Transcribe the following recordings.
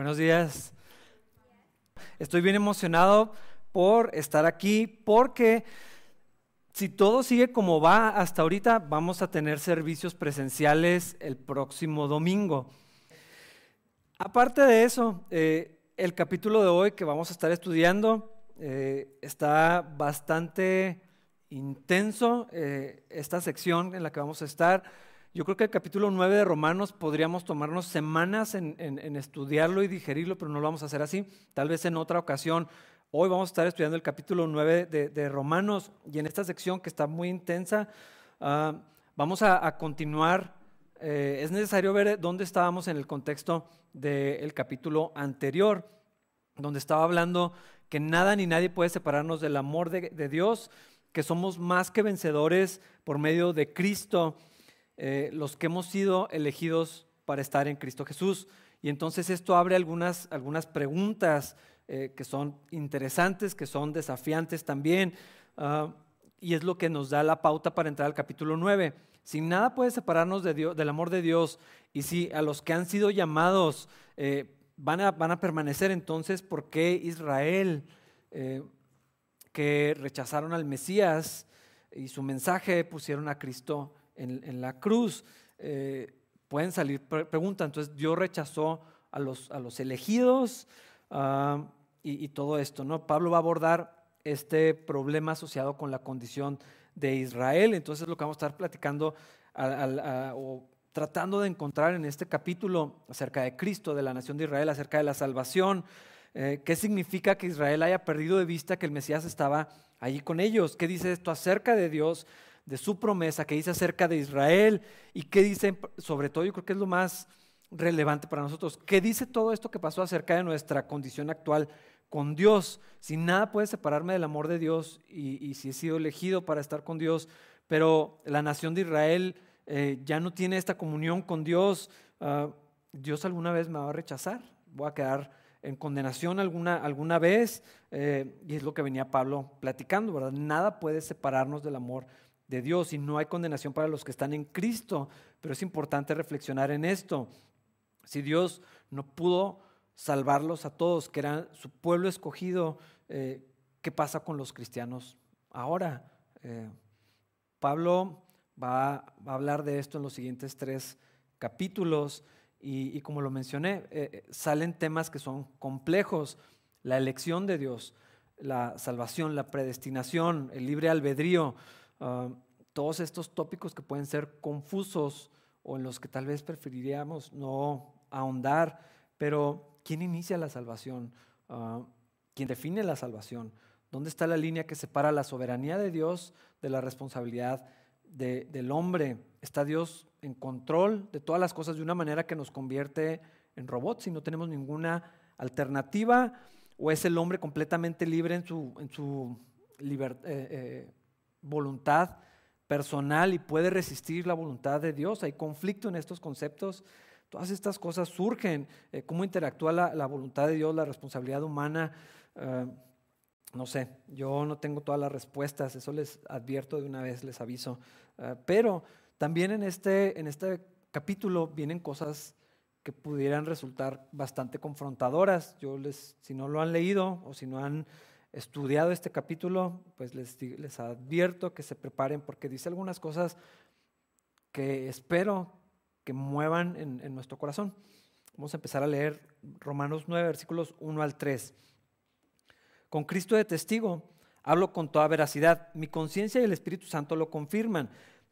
Buenos días. Estoy bien emocionado por estar aquí porque si todo sigue como va hasta ahorita, vamos a tener servicios presenciales el próximo domingo. Aparte de eso, eh, el capítulo de hoy que vamos a estar estudiando eh, está bastante intenso, eh, esta sección en la que vamos a estar. Yo creo que el capítulo 9 de Romanos podríamos tomarnos semanas en, estudiarlo y digerirlo, pero no lo vamos a hacer así. Tal vez en otra ocasión. Hoy vamos a estar estudiando el capítulo 9 de, Romanos y en esta sección que está muy intensa, ah, vamos a, continuar. Eh, es necesario ver dónde estábamos en el contexto del capítulo anterior, donde estaba hablando que nada ni nadie puede separarnos del amor de Dios, que somos más que vencedores por medio de Cristo eh, los que hemos sido elegidos para estar en Cristo Jesús. Y entonces esto abre algunas, algunas preguntas eh, que son interesantes, que son desafiantes también, ah, y es lo que nos da la pauta para entrar al capítulo 9. Si nada puede separarnos de Dios, del amor de Dios, y si a los que han sido llamados eh, van, a, van, a, permanecer, entonces, ¿por qué Israel, que rechazaron al Mesías y su mensaje, pusieron a Cristo en, la cruz, eh, pueden salir preguntas. Entonces Dios rechazó a los, a los elegidos ah, y, todo esto. ¿no? Pablo va a abordar este problema asociado con la condición de Israel. Entonces lo que vamos a estar platicando o tratando de encontrar en este capítulo acerca de Cristo, de la nación de Israel, acerca de la salvación. Eh, ¿Qué significa que Israel haya perdido de vista que el Mesías estaba allí con ellos? ¿Qué dice esto acerca de Dios de su promesa, que dice acerca de Israel y qué dice, sobre todo yo creo que es lo más relevante para nosotros, qué dice todo esto que pasó acerca de nuestra condición actual con Dios. Si nada puede separarme del amor de Dios y, si he sido elegido para estar con Dios, pero la nación de Israel eh, ya no tiene esta comunión con Dios, ah, Dios alguna vez me va a rechazar, voy a quedar en condenación alguna, alguna vez, eh, y es lo que venía Pablo platicando, ¿verdad? Nada puede separarnos del amor de Dios y no hay condenación para los que están en Cristo. Pero es importante reflexionar en esto. Si Dios no pudo salvarlos a todos, que eran su pueblo escogido, eh, ¿qué pasa con los cristianos ahora? Eh, Pablo va, a hablar de esto en los siguientes tres capítulos y, como lo mencioné, eh, salen temas que son complejos. La elección de Dios, la salvación, la predestinación, el libre albedrío, Ah, todos estos tópicos que pueden ser confusos o en los que tal vez preferiríamos no ahondar, pero ¿quién inicia la salvación? Ah, ¿Quién define la salvación? ¿Dónde está la línea que separa la soberanía de Dios de la responsabilidad del hombre? ¿Está Dios en control de todas las cosas de una manera que nos convierte en robots y no tenemos ninguna alternativa? ¿O es el hombre completamente libre en su, en su libertad? Eh, eh, voluntad personal y puede resistir la voluntad de Dios. Hay conflicto en estos conceptos. Todas estas cosas surgen. Eh, ¿Cómo interactúa la, voluntad de Dios, la responsabilidad humana? Eh, no sé, yo no tengo todas las respuestas, eso les advierto de una vez, les aviso. Eh, pero también en este, en este capítulo vienen cosas que pudieran resultar bastante confrontadoras. Yo les, si no lo han leído o si no han estudiado este capítulo, pues les, advierto que se preparen porque dice algunas cosas que espero que muevan en, nuestro corazón. Vamos a empezar a leer Romanos 9, versículos 1 al 3. Con Cristo de testigo, hablo con toda veracidad. Mi conciencia y el Espíritu Santo lo confirman.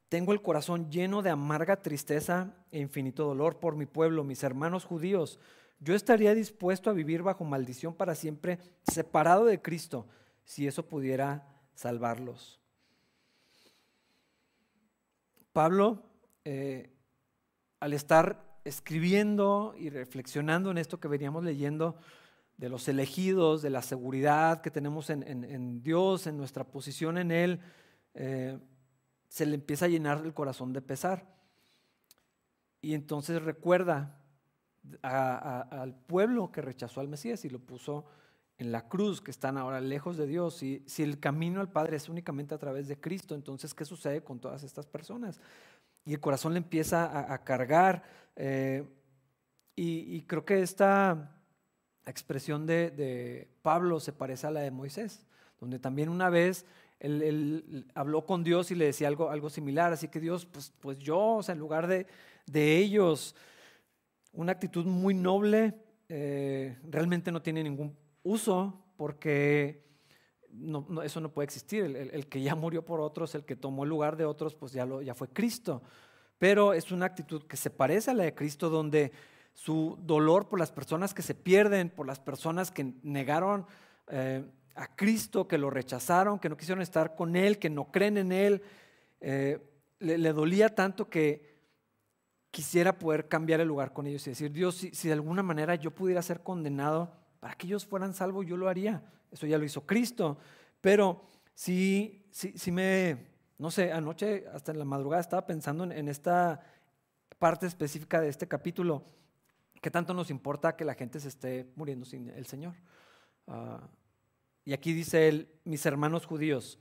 Tengo el corazón lleno de amarga tristeza e infinito dolor por mi pueblo, mis hermanos judíos yo estaría dispuesto a vivir bajo maldición para siempre, separado de Cristo, si eso pudiera salvarlos. Pablo, eh, al estar escribiendo y reflexionando en esto que veníamos leyendo, de los elegidos, de la seguridad que tenemos en, Dios, en nuestra posición en Él, eh, se le empieza a llenar el corazón de pesar. Y entonces recuerda al pueblo que rechazó al Mesías y lo puso en la cruz, que están ahora lejos de Dios. Y si el camino al Padre es únicamente a través de Cristo, entonces, ¿qué sucede con todas estas personas? Y el corazón le empieza a, cargar. Eh, y, creo que esta, expresión de, Pablo se parece a la de Moisés, donde también una vez él, habló con Dios y le decía algo, algo similar, así que Dios, pues, pues yo, o sea, en lugar de, ellos, una actitud muy noble, eh, realmente no tiene ningún uso porque eso no puede existir. El, que ya murió por otros, el que tomó el lugar de otros, pues ya, lo, ya fue Cristo. Pero es una actitud que se parece a la de Cristo, donde su dolor por las personas que se pierden, por las personas que negaron eh, a Cristo, que lo rechazaron, que no quisieron estar con Él, que no creen en Él, eh, le, dolía tanto que quisiera poder cambiar el lugar con ellos y decir, Dios, si, si de alguna manera yo pudiera ser condenado para que ellos fueran salvos, yo lo haría. Eso ya lo hizo Cristo. Pero si si me, no sé, anoche hasta en la madrugada estaba pensando en, esta parte específica de este capítulo, ¿qué tanto nos importa que la gente se esté muriendo sin el Señor? Ah, y aquí dice él, mis hermanos judíos,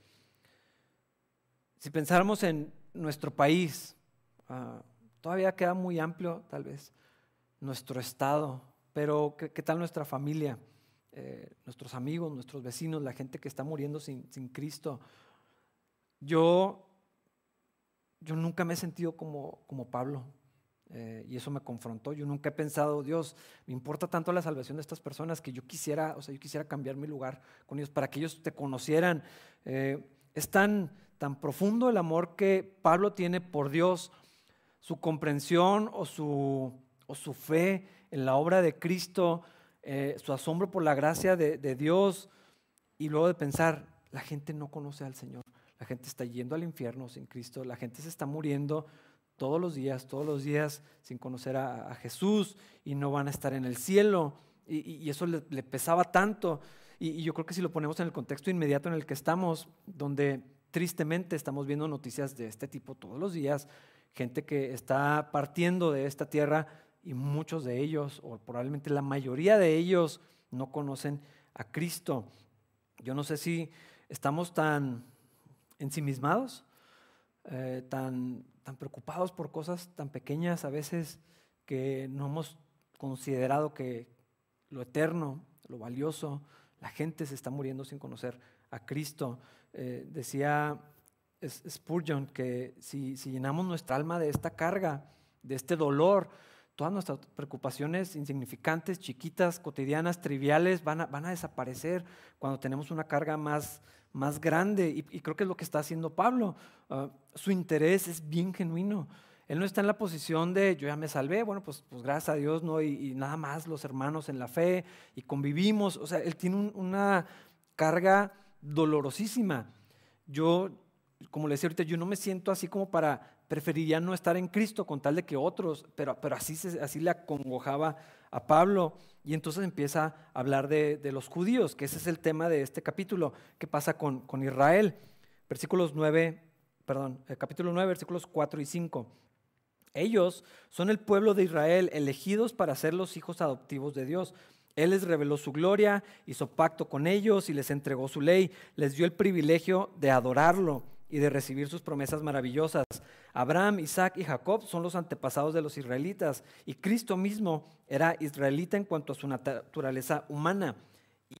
si pensáramos en nuestro país, ah, todavía queda muy amplio tal vez nuestro estado, pero ¿qué, tal nuestra familia? Eh, nuestros amigos, nuestros vecinos, la gente que está muriendo sin, Cristo. Yo, yo nunca me he sentido como, como Pablo. Eh, y eso me confrontó. Yo nunca he pensado, Dios, me importa tanto la salvación de estas personas que yo quisiera, o sea, yo quisiera cambiar mi lugar con ellos para que ellos te conocieran. Eh, es tan, tan profundo el amor que Pablo tiene por Dios, su comprensión o su, o su fe en la obra de Cristo, eh, su asombro por la gracia de, Dios y luego de pensar, la gente no conoce al Señor, la gente está yendo al infierno sin Cristo, la gente se está muriendo todos los días, todos los días sin conocer a, Jesús y no van a estar en el cielo. Y, eso le, pesaba tanto. Y, y, yo creo que si lo ponemos en el contexto inmediato en el que estamos, donde tristemente estamos viendo noticias de este tipo todos los días, gente que está partiendo de esta tierra y muchos de ellos, o probablemente la mayoría de ellos, no conocen a Cristo. Yo no sé si estamos tan ensimismados, eh, tan, tan preocupados por cosas tan pequeñas a veces que no hemos considerado que lo eterno, lo valioso, la gente se está muriendo sin conocer a Cristo. Eh, decía Spurgeon que si, si llenamos nuestra alma de esta carga, de este dolor, todas nuestras preocupaciones insignificantes, chiquitas, cotidianas, triviales, van a, van a desaparecer cuando tenemos una carga más, más grande. Y, creo que es lo que está haciendo Pablo. Ah, su interés es bien genuino. Él no está en la posición de yo ya me salvé, bueno, pues, pues gracias a Dios, ¿no? Y, nada más los hermanos en la fe y convivimos. O sea, él tiene una carga dolorosísima. Yo, como le decía ahorita, yo no me siento así como para preferiría no estar en Cristo con tal de que otros, pero, pero así, así le acongojaba a Pablo. Y entonces empieza a hablar de, los judíos, que ese es el tema de este capítulo. ¿Qué pasa con, con Israel? Versículos 9, perdón, el capítulo 9, versículos 4 y 5. Ellos son el pueblo de Israel, elegidos para ser los hijos adoptivos de Dios. Él les reveló su gloria, hizo pacto con ellos y les entregó su ley, les dio el privilegio de adorarlo y de recibir sus promesas maravillosas. Abraham, Isaac y Jacob son los antepasados de los israelitas y Cristo mismo era israelita en cuanto a su naturaleza humana.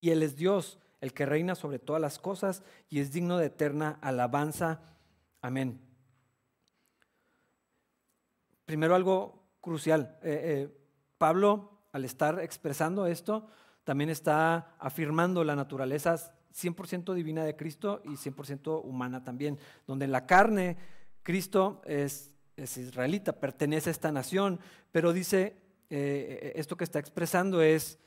Y Él es Dios, el que reina sobre todas las cosas y es digno de eterna alabanza. Amén. Primero algo crucial. Eh, eh, Pablo, al estar expresando esto, también está afirmando la naturaleza 100% divina de Cristo y 100% humana también, donde en la carne Cristo es, israelita, pertenece a esta nación, pero dice, eh, esto que está expresando es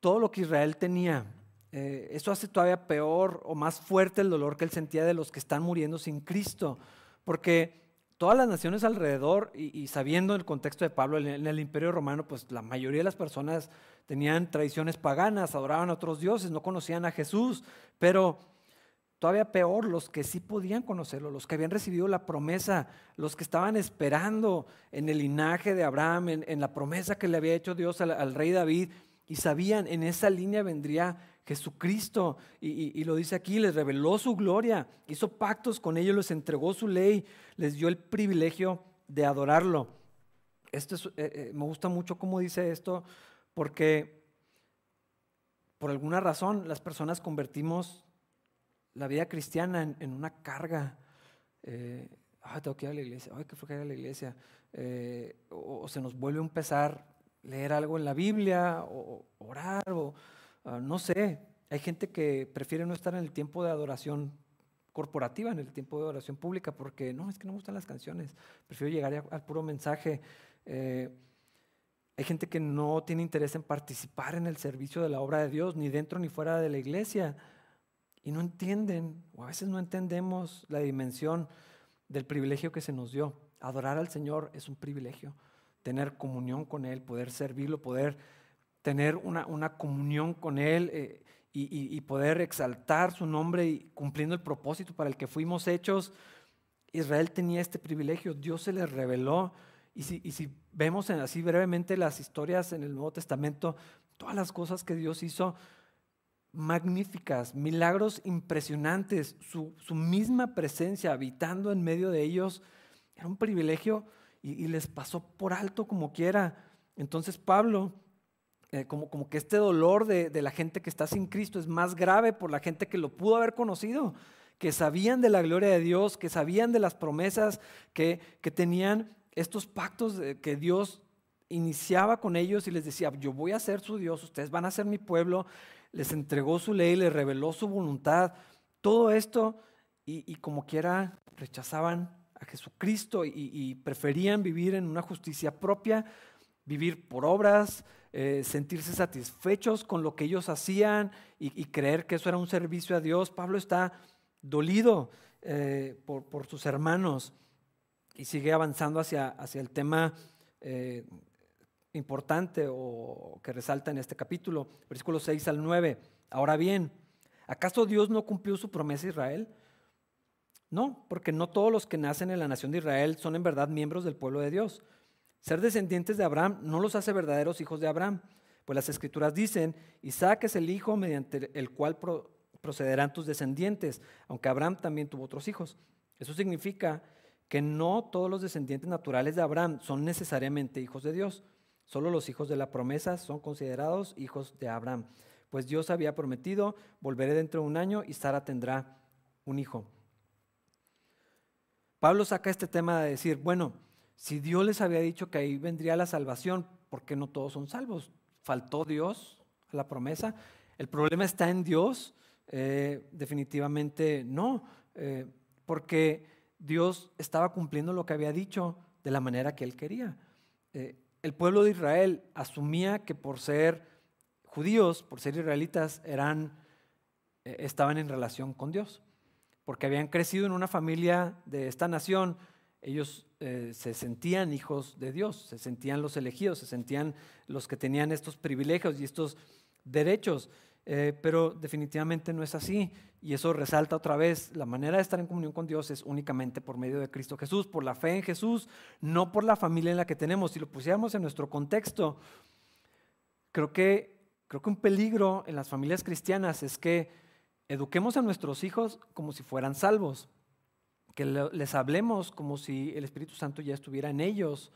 todo lo que Israel tenía. Eh, eso hace todavía peor o más fuerte el dolor que él sentía de los que están muriendo sin Cristo, porque todas las naciones alrededor, y, sabiendo el contexto de Pablo, en el imperio romano, pues la mayoría de las personas tenían tradiciones paganas, adoraban a otros dioses, no conocían a Jesús, pero todavía peor, los que sí podían conocerlo, los que habían recibido la promesa, los que estaban esperando en el linaje de Abraham, en, la promesa que le había hecho Dios al rey David, y sabían, en esa línea vendría Jesucristo, y, lo dice aquí, les reveló su gloria, hizo pactos con ellos, les entregó su ley, les dio el privilegio de adorarlo. Esto es, eh, eh, me gusta mucho cómo dice esto, porque por alguna razón las personas convertimos la vida cristiana en, una carga. Eh, tengo que ir a la iglesia, ay, qué ir a la iglesia. Eh, o, se nos vuelve un pesar leer algo en la Biblia, o, orar, o ah, no sé. Hay gente que prefiere no estar en el tiempo de adoración corporativa, en el tiempo de adoración pública, porque no, es que no me gustan las canciones, prefiero llegar al puro mensaje. Eh, hay gente que no tiene interés en participar en el servicio de la obra de Dios, ni dentro ni fuera de la iglesia. Y no entienden, o a veces no entendemos la dimensión del privilegio que se nos dio. Adorar al Señor es un privilegio. Tener comunión con Él, poder servirlo, poder tener una, una comunión con Él eh, y, poder exaltar su nombre y cumpliendo el propósito para el que fuimos hechos. Israel tenía este privilegio, Dios se les reveló. Y si, y si vemos así brevemente las historias en el Nuevo Testamento, todas las cosas que Dios hizo, magníficas, milagros impresionantes, su, misma presencia habitando en medio de ellos, era un privilegio y, les pasó por alto como quiera. Entonces Pablo, eh, como, como, que este dolor de, la gente que está sin Cristo es más grave por la gente que lo pudo haber conocido, que sabían de la gloria de Dios, que sabían de las promesas, que, que tenían estos pactos que Dios iniciaba con ellos y les decía, yo voy a ser su Dios, ustedes van a ser mi pueblo, les entregó su ley, les reveló su voluntad, todo esto, y, como quiera rechazaban a Jesucristo y, preferían vivir en una justicia propia, vivir por obras, eh, sentirse satisfechos con lo que ellos hacían y, creer que eso era un servicio a Dios. Pablo está dolido eh, por, sus hermanos y sigue avanzando hacia, hacia el tema eh, importante o que resalta en este capítulo, versículos 6 al 9. Ahora bien, ¿acaso Dios no cumplió su promesa a Israel? No, porque no todos los que nacen en la nación de Israel son en verdad miembros del pueblo de Dios. Ser descendientes de Abraham no los hace verdaderos hijos de Abraham, pues las escrituras dicen, Isaac es el hijo mediante el cual procederán tus descendientes, aunque Abraham también tuvo otros hijos. Eso significa que no todos los descendientes naturales de Abraham son necesariamente hijos de Dios. Solo los hijos de la promesa son considerados hijos de Abraham. Pues Dios había prometido, volveré dentro de un año y Sara tendrá un hijo. Pablo saca este tema de decir, bueno, si Dios les había dicho que ahí vendría la salvación, ¿por qué no todos son salvos? ¿Faltó Dios a la promesa? ¿El problema está en Dios? Eh, definitivamente no, eh, porque Dios estaba cumpliendo lo que había dicho de la manera que él quería. Eh, el pueblo de Israel asumía que por ser judíos, por ser israelitas, eran, estaban en relación con Dios, porque habían crecido en una familia de esta nación, ellos eh, se sentían hijos de Dios, se sentían los elegidos, se sentían los que tenían estos privilegios y estos derechos. Eh, pero definitivamente no es así. Y eso resalta otra vez, la manera de estar en comunión con Dios es únicamente por medio de Cristo Jesús, por la fe en Jesús, no por la familia en la que tenemos. Si lo pusiéramos en nuestro contexto, creo que, creo que un peligro en las familias cristianas es que eduquemos a nuestros hijos como si fueran salvos, que les hablemos como si el Espíritu Santo ya estuviera en ellos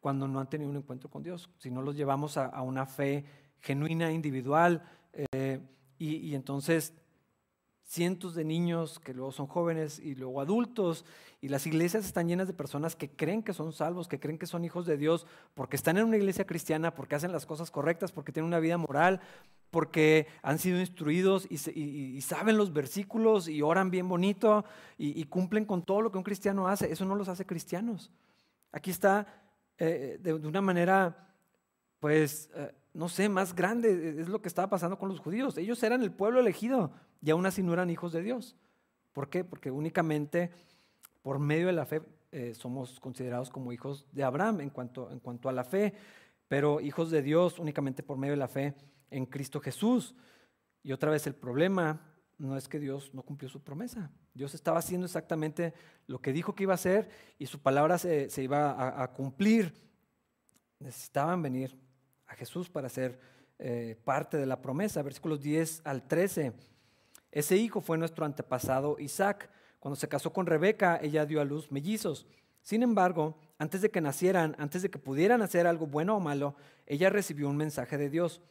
cuando no han tenido un encuentro con Dios, si no los llevamos a, una fe genuina, individual, eh, y, entonces cientos de niños que luego son jóvenes y luego adultos, y las iglesias están llenas de personas que creen que son salvos, que creen que son hijos de Dios, porque están en una iglesia cristiana, porque hacen las cosas correctas, porque tienen una vida moral, porque han sido instruidos y, saben los versículos y oran bien bonito y, cumplen con todo lo que un cristiano hace. Eso no los hace cristianos. Aquí está eh, de, una manera, pues... Eh, no sé, más grande es lo que estaba pasando con los judíos. Ellos eran el pueblo elegido y aún así no eran hijos de Dios. ¿Por qué? Porque únicamente por medio de la fe eh, somos considerados como hijos de Abraham en cuanto, a la fe, pero hijos de Dios únicamente por medio de la fe en Cristo Jesús. Y otra vez el problema no es que Dios no cumplió su promesa. Dios estaba haciendo exactamente lo que dijo que iba a hacer y su palabra se, iba a cumplir. Necesitaban venir a Jesús para ser eh, parte de la promesa. Versículos 10 al 13. Ese hijo fue nuestro antepasado Isaac. Cuando se casó con Rebeca, ella dio a luz mellizos. Sin embargo, antes de que nacieran, antes de que pudieran hacer algo bueno o malo, ella recibió un mensaje de Dios.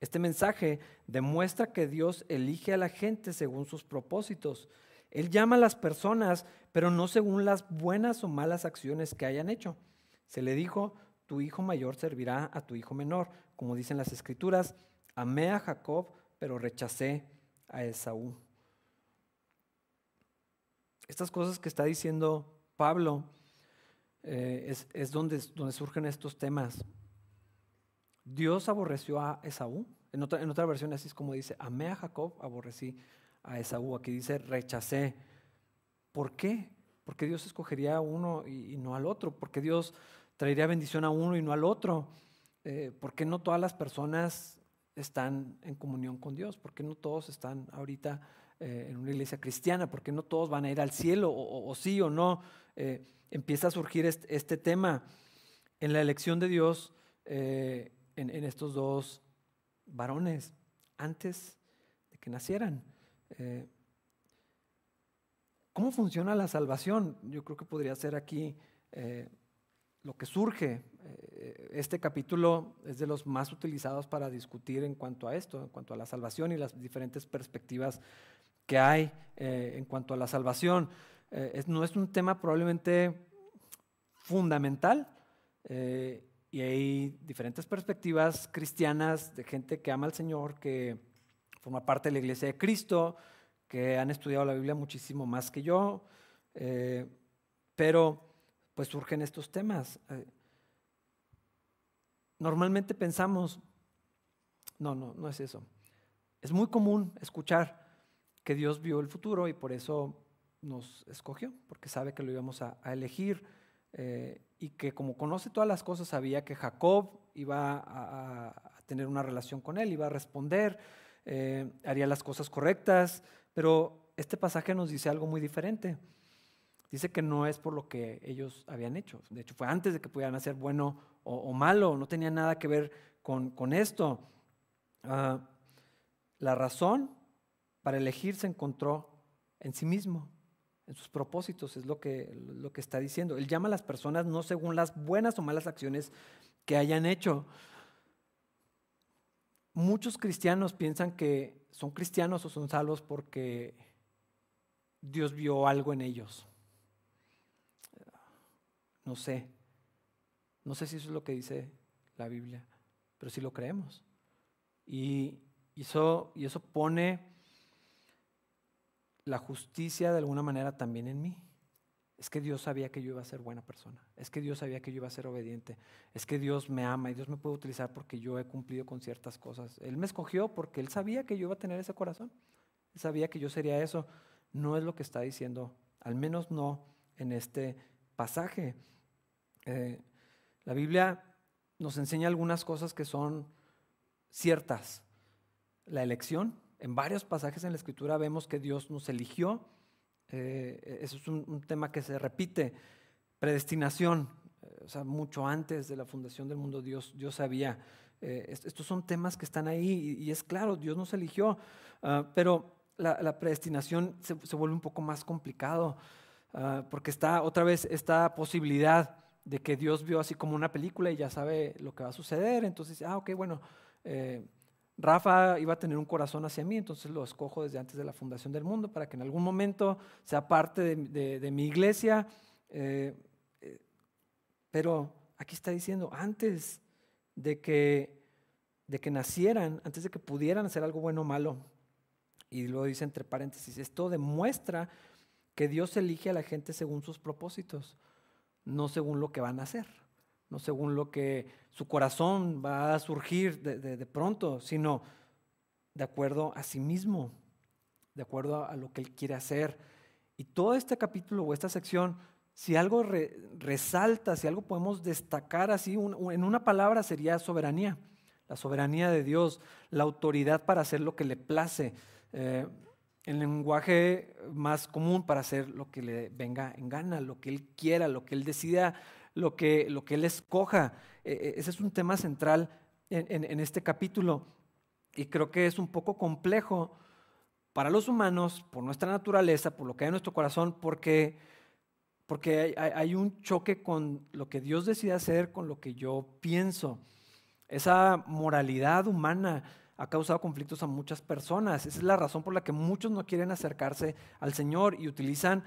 Este mensaje demuestra que Dios elige a la gente según sus propósitos. Él llama a las personas, pero no según las buenas o malas acciones que hayan hecho. Se le dijo, tu hijo mayor servirá a tu hijo menor. Como dicen las escrituras, amé a Jacob, pero rechacé a Esaú. Estas cosas que está diciendo Pablo eh, es, donde, donde, surgen estos temas. Dios aborreció a Esaú. En otra, en otra versión así es como dice, amé a Jacob, aborrecí a Esaú. Aquí dice, rechacé. ¿Por qué? Porque Dios escogería a uno y, no al otro. Porque Dios traería bendición a uno y no al otro. Eh, porque no todas las personas están en comunión con Dios? porque no todos están ahorita eh, en una iglesia cristiana? porque no todos van a ir al cielo? O, sí o no. Eh, empieza a surgir este, tema en la elección de Dios en, en, estos dos varones antes de que nacieran. ¿Cómo funciona la salvación? Yo creo que podría ser aquí lo que surge. Eh, este capítulo es de los más utilizados para discutir en cuanto a esto, en cuanto a la salvación y las diferentes perspectivas que hay eh, en cuanto a la salvación. Eh, no es un tema probablemente fundamental y hay diferentes perspectivas cristianas de gente que ama al Señor, que forma parte de la iglesia de Cristo, que han estudiado la Biblia muchísimo más que yo, pero pues surgen estos temas. Eh, normalmente pensamos, no, no, no es eso. Es muy común escuchar que Dios vio el futuro y por eso nos escogió, porque sabe que lo íbamos a, elegir eh, y que como conoce todas las cosas sabía que Jacob iba a, tener una relación con él, iba a responder, eh, haría las cosas correctas, pero este pasaje nos dice algo muy diferente. Dice que no es por lo que ellos habían hecho. De hecho, fue antes de que pudieran hacer bueno o, malo. No tenía nada que ver con, esto. Ah, la razón para elegir se encontró en sí mismo, en sus propósitos, es lo que, lo que está diciendo. Él llama a las personas no según las buenas o malas acciones que hayan hecho. Muchos cristianos piensan que son cristianos o son salvos porque Dios vio algo en ellos. No sé. No sé si eso es lo que dice la Biblia, pero sí lo creemos. Y, eso, pone la justicia de alguna manera también en mí. Es que Dios sabía que yo iba a ser buena persona. Es que Dios sabía que yo iba a ser obediente. Es que Dios me ama y Dios me puede utilizar porque yo he cumplido con ciertas cosas. Él me escogió porque Él sabía que yo iba a tener ese corazón. Él sabía que yo sería eso. No es lo que está diciendo, al menos no en este pasaje. Eh, la Biblia nos enseña algunas cosas que son ciertas. La elección, en varios pasajes en la Escritura vemos que Dios nos eligió. Eh, eso es un, tema que se repite. Predestinación, eh, o sea, mucho antes de la fundación del mundo Dios, Dios sabía. estos son temas que están ahí y, es claro, Dios nos eligió, ah, pero la, predestinación se, vuelve un poco más complicado ah, porque está otra vez esta posibilidad de que Dios vio así como una película y ya sabe lo que va a suceder. Entonces, ah, ok, bueno, eh, Rafa iba a tener un corazón hacia mí, entonces lo escojo desde antes de la fundación del mundo para que en algún momento sea parte de, mi iglesia. Eh, eh, pero aquí está diciendo, antes de que, de que nacieran, antes de que pudieran hacer algo bueno o malo, y luego dice entre paréntesis, esto demuestra que Dios elige a la gente según sus propósitos no según lo que van a hacer, no según lo que su corazón va a surgir de, pronto, sino de acuerdo a sí mismo, de acuerdo a, lo que él quiere hacer. Y todo este capítulo o esta sección, si algo resalta, si algo podemos destacar así, en una palabra sería soberanía, la soberanía de Dios, la autoridad para hacer lo que le place. Eh, el lenguaje más común para hacer lo que le venga en gana, lo que él quiera, lo que él decida, lo que, lo que él escoja. E, e, ese es un tema central en, este capítulo y creo que es un poco complejo para los humanos, por nuestra naturaleza, por lo que hay en nuestro corazón, porque, porque hay, hay un choque con lo que Dios decide hacer, con lo que yo pienso. Esa moralidad humana ha causado conflictos a muchas personas. Esa es la razón por la que muchos no quieren acercarse al Señor y utilizan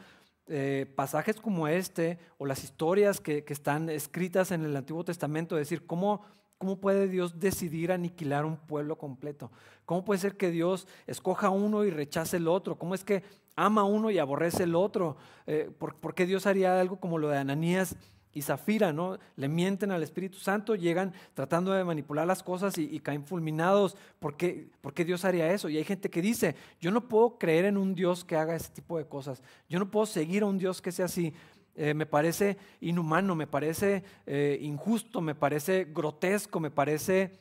eh, pasajes como este o las historias que, están escritas en el Antiguo Testamento, decir, ¿cómo, ¿cómo puede Dios decidir aniquilar un pueblo completo? ¿Cómo puede ser que Dios escoja uno y rechace el otro? ¿Cómo es que ama uno y aborrece el otro? Eh, ¿por, qué Dios haría algo como lo de Ananías y Zafira, ¿no? Le mienten al Espíritu Santo, llegan tratando de manipular las cosas y, caen fulminados. ¿Por qué, ¿Por qué, Dios haría eso? Y hay gente que dice, yo no puedo creer en un Dios que haga ese tipo de cosas. Yo no puedo seguir a un Dios que sea así. Eh, me parece inhumano, me parece eh, injusto, me parece grotesco, me parece,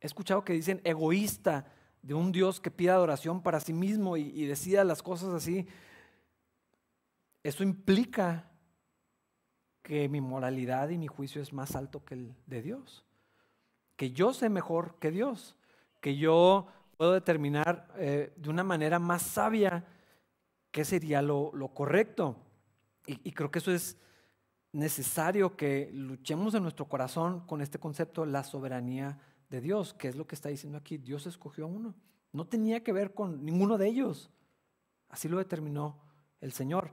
he escuchado que dicen egoísta de un Dios que pida adoración para sí mismo y, y decida las cosas así. Eso implica que mi moralidad y mi juicio es más alto que el de Dios, que yo sé mejor que Dios, que yo puedo determinar eh, de una manera más sabia qué sería lo, correcto. Y, y, creo que eso es necesario que luchemos en nuestro corazón con este concepto, la soberanía de Dios, que es lo que está diciendo aquí. Dios escogió a uno. No tenía que ver con ninguno de ellos. Así lo determinó el Señor.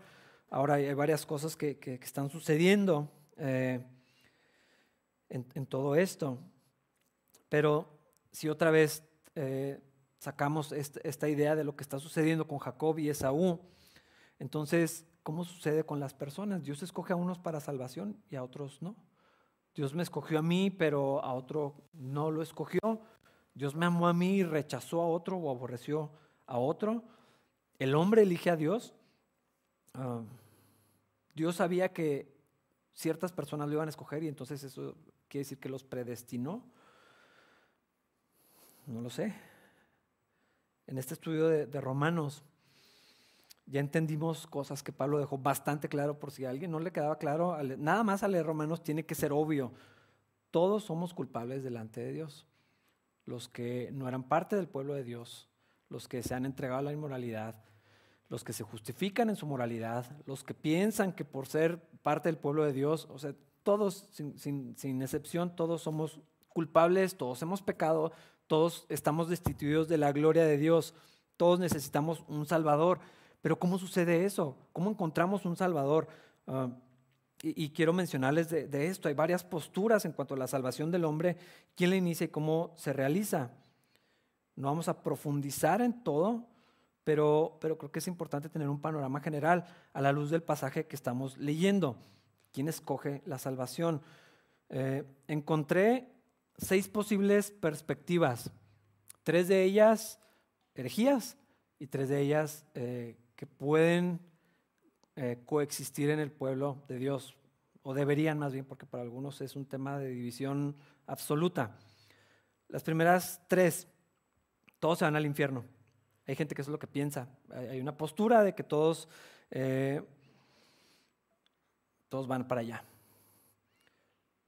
Ahora hay varias cosas que, están sucediendo eh, en, todo esto. Pero si otra vez eh, sacamos esta, idea de lo que está sucediendo con Jacob y Esaú, entonces, ¿cómo sucede con las personas? Dios escoge a unos para salvación y a otros no. Dios me escogió a mí, pero a otro no lo escogió. Dios me amó a mí y rechazó a otro o aborreció a otro. El hombre elige a Dios. Ah, Dios sabía que ciertas personas lo iban a escoger y entonces eso quiere decir que los predestinó. No lo sé. En este estudio de, Romanos ya entendimos cosas que Pablo dejó bastante claro por si a alguien no le quedaba claro. Nada más a leer Romanos tiene que ser obvio. Todos somos culpables delante de Dios. Los que no eran parte del pueblo de Dios, los que se han entregado a la inmoralidad, los que se justifican en su moralidad, los que piensan que por ser parte del pueblo de Dios, o sea, todos, sin, excepción, todos somos culpables, todos hemos pecado, todos estamos destituidos de la gloria de Dios, todos necesitamos un Salvador. Pero ¿cómo sucede eso? ¿Cómo encontramos un Salvador? Ah, y, quiero mencionarles de, de, esto, hay varias posturas en cuanto a la salvación del hombre, quién la inicia y cómo se realiza. No vamos a profundizar en todo, pero, creo que es importante tener un panorama general a la luz del pasaje que estamos leyendo. ¿Quién escoge la salvación? Eh, encontré seis posibles perspectivas, tres de ellas herejías y tres de ellas eh, que pueden eh, coexistir en el pueblo de Dios, o deberían más bien, porque para algunos es un tema de división absoluta. Las primeras tres, todos se van al infierno. Hay gente que eso es lo que piensa. Hay una postura de que todos, eh, todos van para allá.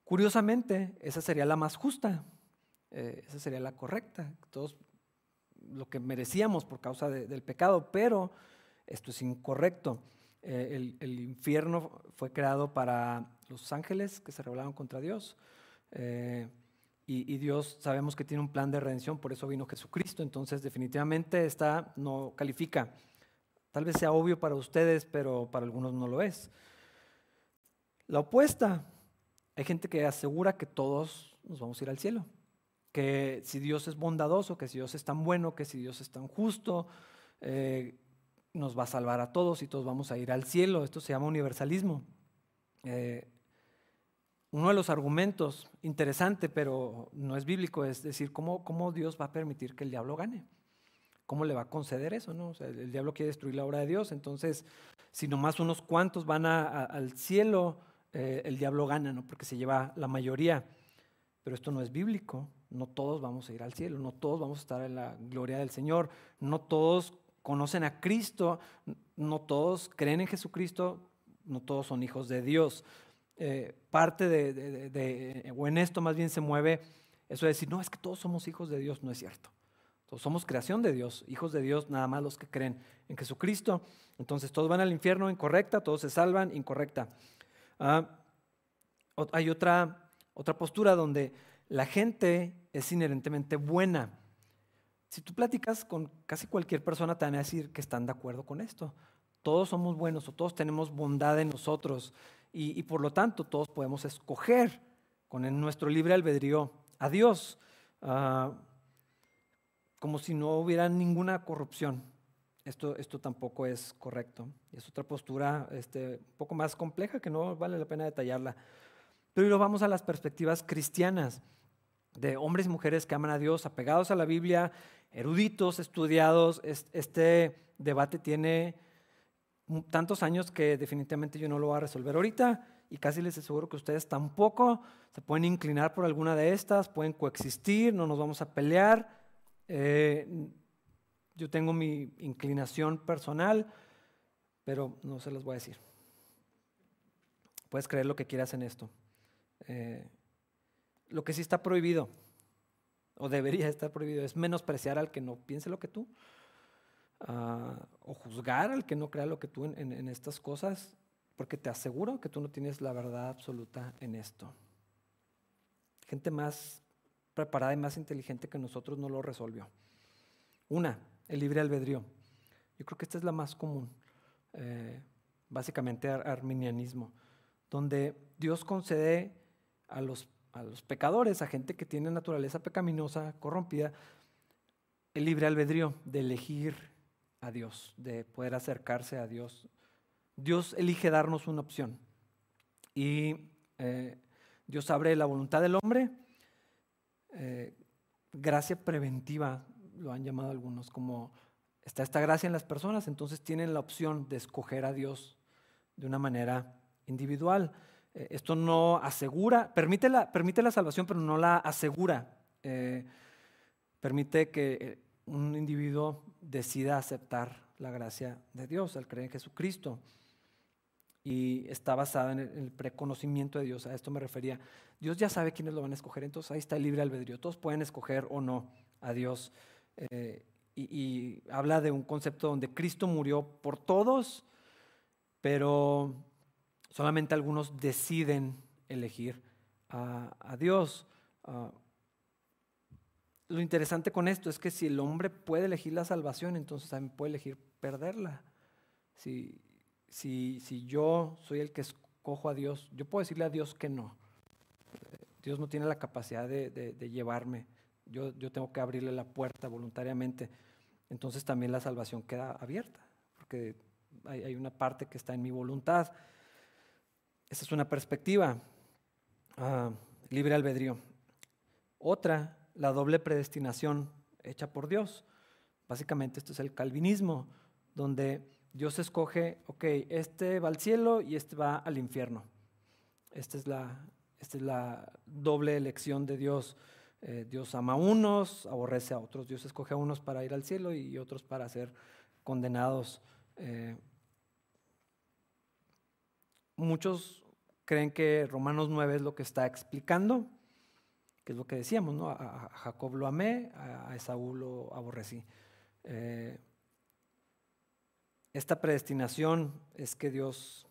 Curiosamente, esa sería la más justa, eh, esa sería la correcta, todos lo que merecíamos por causa del pecado, pero esto es incorrecto. Eh, el, infierno fue creado para los ángeles que se rebelaron contra Dios. Y, Dios sabemos que tiene un plan de redención, por eso vino Jesucristo. Entonces definitivamente esta no califica. Tal vez sea obvio para ustedes, pero para algunos no lo es. La opuesta, hay gente que asegura que todos nos vamos a ir al cielo. Que si Dios es bondadoso, que si Dios es tan bueno, que si Dios es tan justo, eh, nos va a salvar a todos y todos vamos a ir al cielo. Esto se llama universalismo. Eh, uno de los argumentos interesante, pero no es bíblico, es decir, ¿cómo, cómo Dios va a permitir que el diablo gane? ¿Cómo le va a conceder eso? No? el diablo quiere destruir la obra de Dios, entonces si nomás unos cuantos van al cielo, eh, el diablo gana, ¿no? porque se lleva la mayoría. Pero esto no es bíblico, no todos vamos a ir al cielo, no todos vamos a estar en la gloria del Señor, no todos conocen a Cristo, no todos creen en Jesucristo, no todos son hijos de Dios. Eh, parte de, o en esto más bien se mueve eso de decir, no, es que todos somos hijos de Dios, no es cierto. Todos somos creación de Dios, hijos de Dios, nada más los que creen en Jesucristo. Entonces todos van al infierno, incorrecta, todos se salvan, incorrecta. Ah, hay otra, otra postura donde la gente es inherentemente buena. si tú platicas con casi cualquier persona, te van a decir que están de acuerdo con esto. Todos somos buenos o todos tenemos bondad en nosotros y, por lo tanto todos podemos escoger con nuestro libre albedrío a Dios, ah, como si no hubiera ninguna corrupción. Esto, esto tampoco es correcto. Es otra postura este, un poco más compleja que no vale la pena detallarla. Pero lo vamos a las perspectivas cristianas de hombres y mujeres que aman a Dios, apegados a la Biblia, eruditos, estudiados. Este debate tiene tantos años que definitivamente yo no lo voy a resolver ahorita y casi les aseguro que ustedes tampoco se pueden inclinar por alguna de estas, pueden coexistir, no nos vamos a pelear. Eh, yo tengo mi inclinación personal, pero no se las voy a decir. Puedes creer lo que quieras en esto. Eh, lo que sí está prohibido, o debería estar prohibido, es menospreciar al que no piense lo que tú, ah, o juzgar al que no crea lo que tú en, estas cosas, porque te aseguro que tú no tienes la verdad absoluta en esto. Gente más preparada y más inteligente que nosotros no lo resolvió. Una, el libre albedrío. Yo creo que esta es la más común, eh, básicamente arminianismo, donde Dios concede a los a los pecadores, a gente que tiene naturaleza pecaminosa, corrompida, el libre albedrío de elegir a Dios, de poder acercarse a Dios. Dios elige darnos una opción. Y eh, Dios abre la voluntad del hombre. Eh, gracia preventiva, lo han llamado algunos, como está esta gracia en las personas, entonces tienen la opción de escoger a Dios de una manera individual. Eh, esto no asegura, permite la, permite la salvación, pero no la asegura. Permite que un individuo decida aceptar la gracia de Dios al creer en Jesucristo. Y está basada en el, preconocimiento de Dios. A esto me refería. Dios ya sabe quiénes lo van a escoger, entonces ahí está el libre albedrío. Todos pueden escoger o no a Dios. y habla de un concepto donde Cristo murió por todos, pero Solamente algunos deciden elegir a, Dios. Ah, lo interesante con esto es que si el hombre puede elegir la salvación, entonces también puede elegir perderla. Si, si, yo soy el que escojo a Dios, yo puedo decirle a Dios que no. Dios no tiene la capacidad de, llevarme. Yo, yo, tengo que abrirle la puerta voluntariamente. Entonces también la salvación queda abierta, porque hay, hay una parte que está en mi voluntad. Esa es una perspectiva, ah, libre albedrío. Otra, la doble predestinación hecha por Dios. Básicamente esto es el calvinismo, donde Dios escoge, ok, este va al cielo y este va al infierno. Esta es la, esta es la doble elección de Dios. Eh, Dios ama a unos, aborrece a otros. Dios escoge a unos para ir al cielo y otros para ser condenados. Eh, muchos creen que Romanos 9 es lo que está explicando, que es lo que decíamos, ¿no? A, Jacob lo amé, a Esaú lo aborrecí. Eh, esta predestinación es que Dios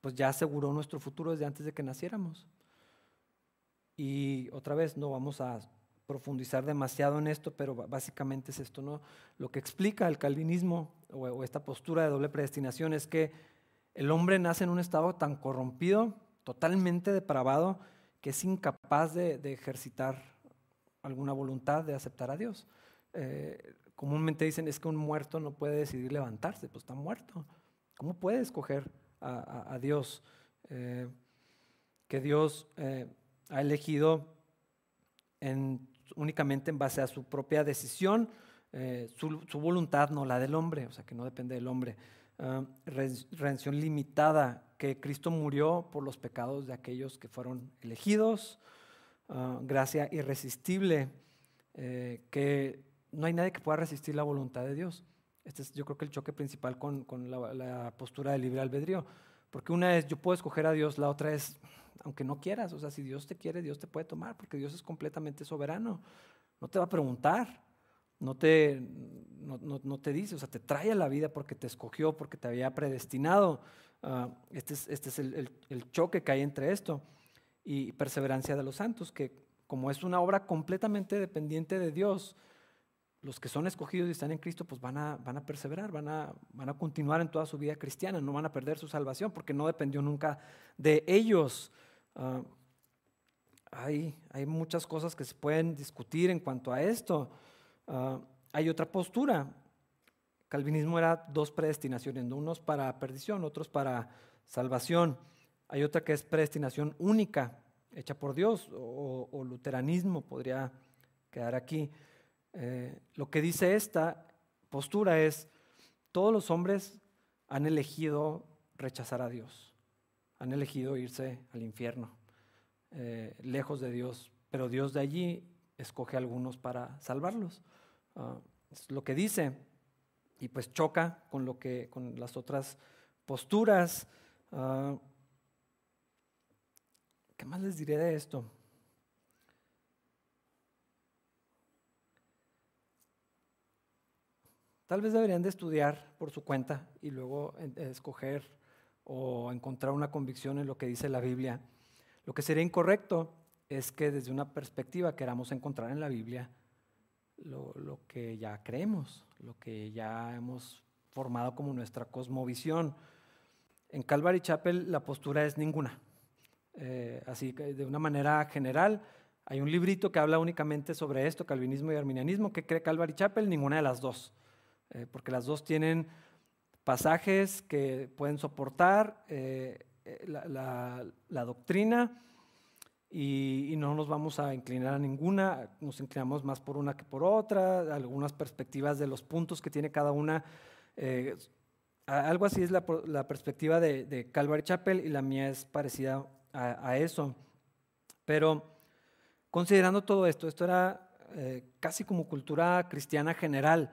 pues ya aseguró nuestro futuro desde antes de que naciéramos. Y otra vez no vamos a profundizar demasiado en esto, pero básicamente es esto, ¿no? Lo que explica el calvinismo o esta postura de doble predestinación es que el hombre nace en un estado tan corrompido, totalmente depravado, que es incapaz de, ejercitar alguna voluntad de aceptar a Dios. Eh, comúnmente dicen es que un muerto no puede decidir levantarse, pues está muerto. ¿Cómo puede escoger a, Dios? Eh, que Dios eh, ha elegido únicamente en base a su propia decisión, su, voluntad, no la del hombre, o sea que no depende del hombre. Ah, redención limitada, que Cristo murió por los pecados de aquellos que fueron elegidos, ah, gracia irresistible, eh, que no hay nadie que pueda resistir la voluntad de Dios. Este es yo creo que el choque principal con, la, postura de libre albedrío, porque una es yo puedo escoger a Dios, la otra es aunque no quieras, o sea, si Dios te quiere, Dios te puede tomar, porque Dios es completamente soberano, no te va a preguntar no te, no, te dice, o sea, te trae a la vida porque te escogió, porque te había predestinado. Ah, este es, este es el, choque que hay entre esto y perseverancia de los santos, que como es una obra completamente dependiente de Dios, los que son escogidos y están en Cristo, pues van a, perseverar, van a, continuar en toda su vida cristiana, no van a perder su salvación porque no dependió nunca de ellos. Ah, hay, hay, muchas cosas que se pueden discutir en cuanto a esto. Ah, hay otra postura. Calvinismo era dos predestinaciones, unos para perdición, otros para salvación. Hay otra que es predestinación única, hecha por Dios, o luteranismo podría quedar aquí. Eh, lo que dice esta postura es, todos los hombres han elegido rechazar a Dios, han elegido irse al infierno, eh, lejos de Dios, pero Dios de allí escoge a algunos para salvarlos. Ah, es lo que dice, y pues choca con, lo que, con las otras posturas. Ah, ¿Qué más les diré de esto? Tal vez deberían de estudiar por su cuenta y luego eh, escoger o encontrar una convicción en lo que dice la Biblia. Lo que sería incorrecto es que desde una perspectiva queramos encontrar en la Biblia lo, que ya creemos, lo que ya hemos formado como nuestra cosmovisión. En Calvary Chapel la postura es ninguna. Eh, así que de una manera general, hay un librito que habla únicamente sobre esto, calvinismo y arminianismo, que cree Calvary Chapel, ninguna de las dos. Eh, porque las dos tienen pasajes que pueden soportar eh, la, doctrina y, no nos vamos a inclinar a ninguna, nos inclinamos más por una que por otra, algunas perspectivas de los puntos que tiene cada una. algo así es la, perspectiva de, Calvary Chapel y la mía es parecida a, eso. Pero considerando todo esto, esto era casi como cultura cristiana general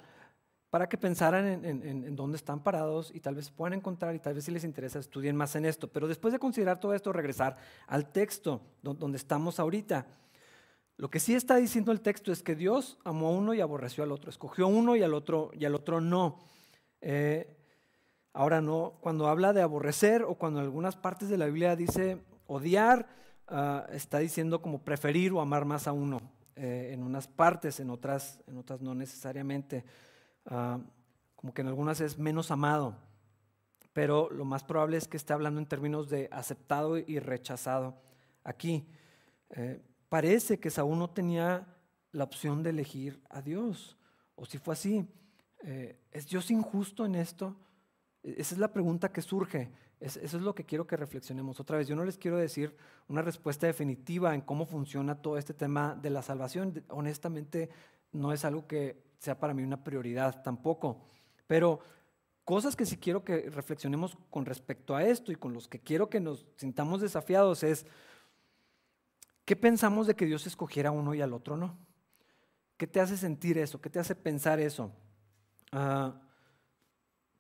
para que pensaran en, dónde están parados y tal vez puedan encontrar y tal vez si les interesa estudien más en esto. Pero después de considerar todo esto, regresar al texto donde estamos ahorita. Lo que sí está diciendo el texto es que Dios amó a uno y aborreció al otro, escogió a uno y al otro, y al otro no. Eh, ahora no, cuando habla de aborrecer o cuando en algunas partes de la Biblia dice odiar, ah, está diciendo como preferir o amar más a uno. Eh, en unas partes, en otras, en otras no necesariamente. Ah, como que en algunas es menos amado, pero lo más probable es que esté hablando en términos de aceptado y rechazado. Aquí eh, parece que Saúl no tenía la opción de elegir a Dios, o si fue así, eh, ¿es Dios injusto en esto? E-, esa es la pregunta que surge. eso es lo que quiero que reflexionemos otra vez. Yo no les quiero decir una respuesta definitiva en cómo funciona todo este tema de la salvación. Honestamente, no es algo que sea para mí una prioridad tampoco. Pero cosas que sí quiero que reflexionemos con respecto a esto y con los que quiero que nos sintamos desafiados es, ¿qué pensamos de que Dios escogiera a uno y al otro no? ¿Qué te hace sentir eso? ¿Qué te hace pensar eso? Ah,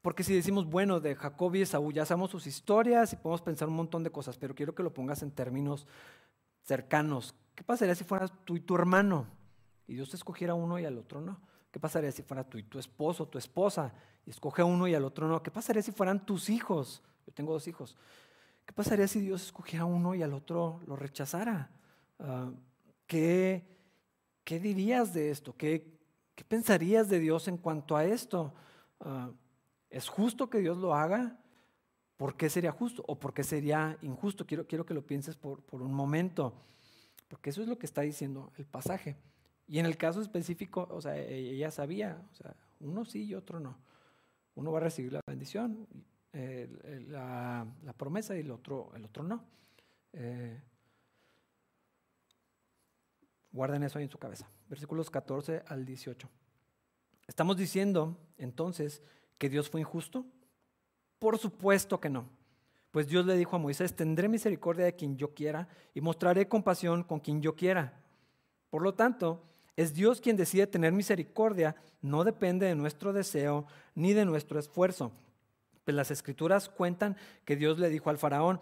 porque si decimos, bueno, de Jacob y Esaú ya sabemos sus historias y podemos pensar un montón de cosas, pero quiero que lo pongas en términos cercanos. ¿Qué pasaría si fueras tú y tu hermano y Dios te escogiera uno y al otro no? ¿Qué pasaría si fuera tú y tu esposo, tu esposa, y escoge a uno y al otro no? ¿Qué pasaría si fueran tus hijos? Yo tengo dos hijos. ¿Qué pasaría si Dios escogiera a uno y al otro lo rechazara? Ah, ¿qué, ¿qué, dirías de esto? ¿Qué, ¿Qué, pensarías de Dios en cuanto a esto? Ah, ¿Es justo que Dios lo haga? ¿Por qué sería justo o por qué sería injusto? Quiero, quiero que lo pienses por, por un momento, porque eso es lo que está diciendo el pasaje. Y en el caso específico, o sea, e-, ella sabía, o sea, uno sí y otro no. Uno va a recibir la bendición, la, promesa y el otro, el otro no. Eh, guarden eso ahí en su cabeza. Versículos 14 al 18. ¿Estamos diciendo entonces que Dios fue injusto? Por supuesto que no. Pues Dios le dijo a Moisés, tendré misericordia de quien yo quiera y mostraré compasión con quien yo quiera. Por lo tanto, es Dios quien decide tener misericordia, no depende de nuestro deseo ni de nuestro esfuerzo. Pues las escrituras cuentan que Dios le dijo al faraón,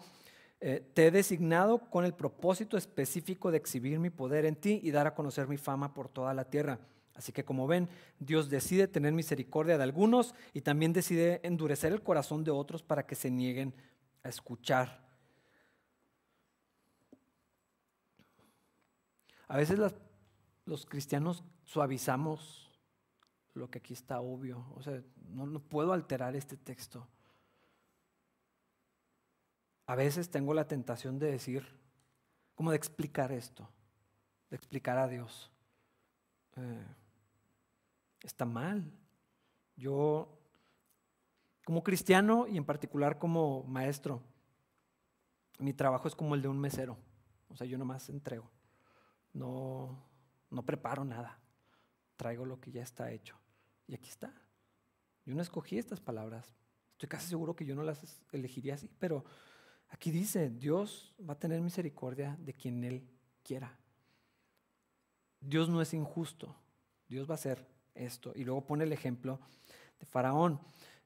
eh, te he designado con el propósito específico de exhibir mi poder en ti y dar a conocer mi fama por toda la tierra. Así que como ven, Dios decide tener misericordia de algunos y también decide endurecer el corazón de otros para que se nieguen a escuchar. A veces las los cristianos suavizamos lo que aquí está obvio. O sea, no, puedo alterar este texto. A veces tengo la tentación de decir, como de explicar esto, de explicar a Dios. Eh, está mal. Yo, como cristiano y en particular como maestro, mi trabajo es como el de un mesero. O sea, yo nomás entrego. No, no preparo nada. Traigo lo que ya está hecho. Y aquí está. Yo no escogí estas palabras. Estoy casi seguro que yo no las elegiría así, pero aquí dice, Dios va a tener misericordia de quien Él quiera. Dios no es injusto. Dios va a hacer esto. Y luego pone el ejemplo de Faraón.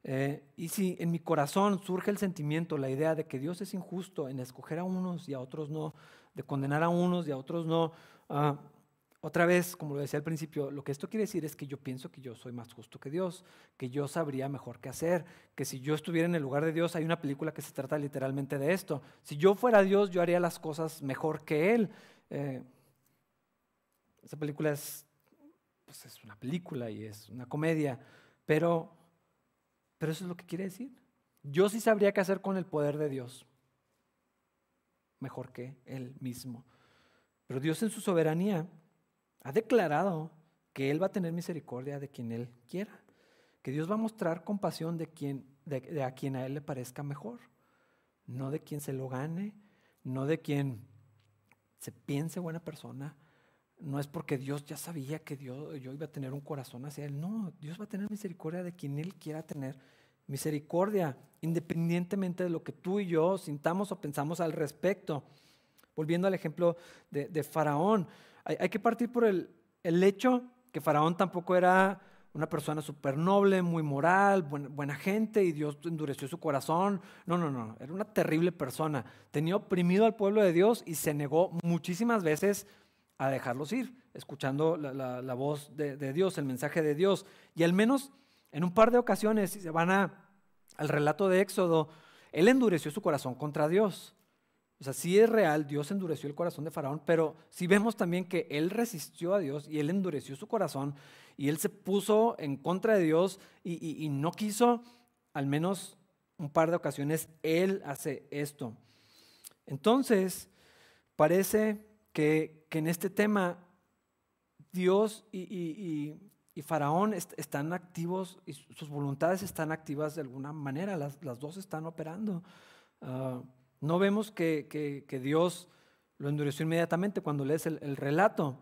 Eh, y si en mi corazón surge el sentimiento, la idea de que Dios es injusto en escoger a unos y a otros no, de condenar a unos y a otros no, ah, otra vez, como lo decía al principio, lo que esto quiere decir es que yo pienso que yo soy más justo que Dios, que yo sabría mejor qué hacer, que si yo estuviera en el lugar de Dios, hay una película que se trata literalmente de esto. Si yo fuera Dios, yo haría las cosas mejor que Él. Eh, esa película es, pues es una película y es una comedia, pero pero eso es lo que quiere decir. Yo sí sabría qué hacer con el poder de Dios, mejor que Él mismo. Pero Dios en su soberanía ha declarado que Él va a tener misericordia de quien Él quiera, que Dios va a mostrar compasión de, quien, de, a quien a Él le parezca mejor, no de quien se lo gane, no de quien se piense buena persona, no es porque Dios ya sabía que Dios, yo iba a tener un corazón hacia Él. No, Dios va a tener misericordia de quien Él quiera tener misericordia, independientemente de lo que tú y yo sintamos o pensamos al respecto. Volviendo al ejemplo de, Faraón, hay, que partir por el, el, hecho que Faraón tampoco era una persona súper noble, muy moral, buena gente y Dios endureció su corazón. No, no, no, era una terrible persona. Tenía oprimido al pueblo de Dios y se negó muchísimas veces a dejarlos ir, escuchando la, voz de, Dios, el mensaje de Dios. Y al menos en un par de ocasiones, si se van a, al relato de Éxodo, él endureció su corazón contra Dios. O sea, sí es real, Dios endureció el corazón de Faraón, pero sí vemos también que él resistió a Dios y él endureció su corazón y él se puso en contra de Dios y, y no quiso, al menos un par de ocasiones, él hace esto. Entonces, parece que, en este tema Dios y, Faraón están activos y sus voluntades están activas de alguna manera, las, dos están operando. Ah, no vemos que, Dios lo endureció inmediatamente cuando lees el, el relato,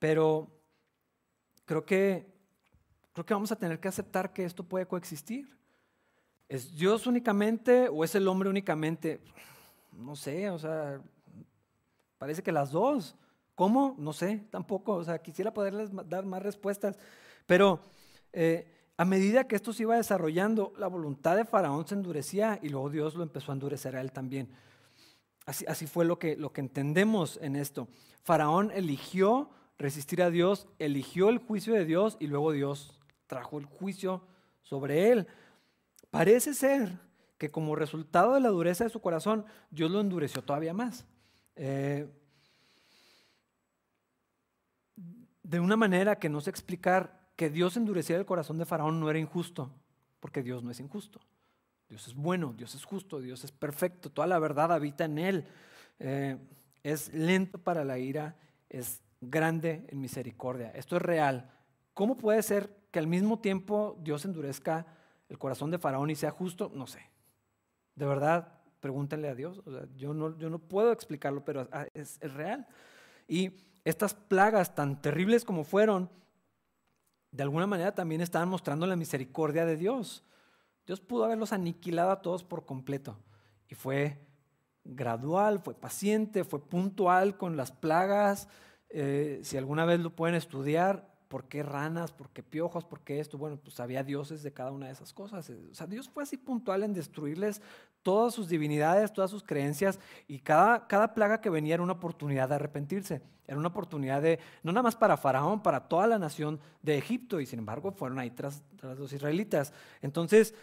pero creo que, creo que vamos a tener que aceptar que esto puede coexistir. ¿Es Dios únicamente o es el hombre únicamente? No sé, o sea, Parece que las dos. ¿Cómo? No sé, tampoco. O sea, quisiera poderles dar más respuestas. Pero eh, a medida que esto se iba desarrollando, la voluntad de Faraón se endurecía y luego Dios lo empezó a endurecer a él también. Así, fue lo que, lo que entendemos en esto. Faraón eligió resistir a Dios, eligió el juicio de Dios y luego Dios trajo el juicio sobre él. Parece ser que como resultado de la dureza de su corazón, Dios lo endureció todavía más. Eh, de una manera que no sé explicar que Dios endureciera el corazón de Faraón no era injusto, porque Dios no es injusto. Dios es bueno, Dios es justo, Dios es perfecto, toda la verdad habita en Él. Eh, es lento para la ira, es grande en misericordia. Esto es real. ¿Cómo puede ser que al mismo tiempo Dios endurezca el corazón de Faraón y sea justo? No sé. De verdad, pregúntenle a Dios. yo, no, yo no puedo explicarlo, pero es, real. Y estas plagas tan terribles como fueron, de alguna manera también estaban mostrando la misericordia de Dios. Dios pudo haberlos aniquilado a todos por completo. Y fue gradual, fue paciente, fue puntual con las plagas. Eh, si alguna vez lo pueden estudiar, ¿por qué ranas? ¿Por qué piojos? ¿Por qué esto? Bueno, pues había dioses de cada una de esas cosas. O sea, Dios fue así puntual en destruirles todas sus divinidades, todas sus creencias, y cada, cada plaga que venía era una oportunidad de arrepentirse. Era una oportunidad de, no nada más para Faraón, para toda la nación de Egipto, y sin embargo fueron ahí tras, los israelitas. Entonces,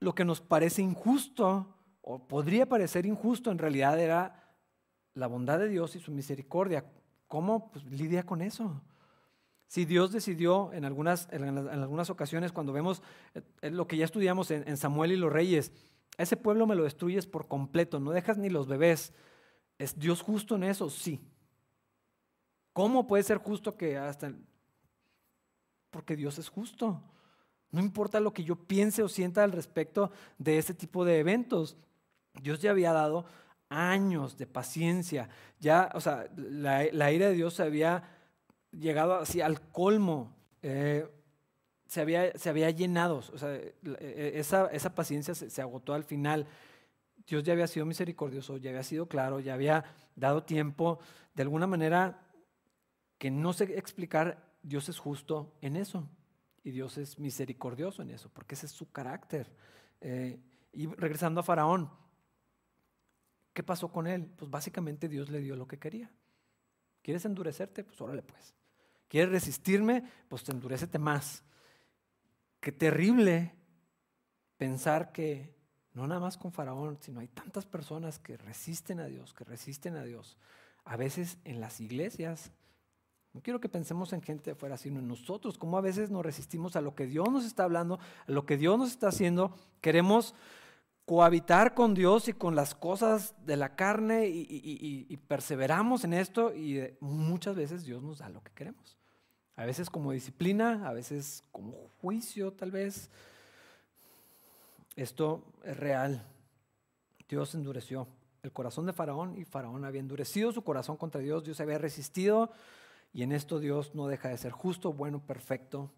lo que nos parece injusto, o podría parecer injusto, en realidad era la bondad de Dios y su misericordia. ¿Cómo pues, lidia con eso? Si Dios decidió en algunas, en, algunas ocasiones, cuando vemos eh, lo que ya estudiamos en Samuel y los reyes, ese pueblo me lo destruyes por completo, no dejas ni los bebés. ¿Es Dios justo en eso? Sí. ¿Cómo puede ser justo que hasta... Porque Dios es justo. No importa lo que yo piense o sienta al respecto de ese tipo de eventos. Dios ya había dado años de paciencia. Ya, o sea, la, ira de Dios se había llegado así al colmo. Eh, se, había, se había llenado. O sea, e, esa, esa paciencia se, se agotó al final. Dios ya había sido misericordioso, ya había sido claro, ya había dado tiempo. De alguna manera que no sé explicar, Dios es justo en eso. Y Dios es misericordioso en eso, porque ese es su carácter. Eh, y regresando a Faraón, ¿qué pasó con él? Pues básicamente Dios le dio lo que quería. ¿Quieres endurecerte? Pues órale pues. ¿Quieres resistirme? Pues te endurecete más. Qué terrible pensar que no nada más con Faraón, sino hay tantas personas que resisten a Dios, que resisten a Dios. A veces en las iglesias no quiero que pensemos en gente de sino en nosotros, cómo a veces nos resistimos a lo que Dios nos está hablando, a lo que Dios nos está haciendo. Queremos cohabitar con Dios y con las cosas de la carne y, perseveramos en esto y muchas veces Dios nos da lo que queremos. A veces como disciplina, a veces como juicio tal vez. Esto es real. Dios endureció el corazón de Faraón y Faraón había endurecido su corazón contra Dios, Dios había resistido y en esto Dios no deja de ser justo, bueno, perfecto,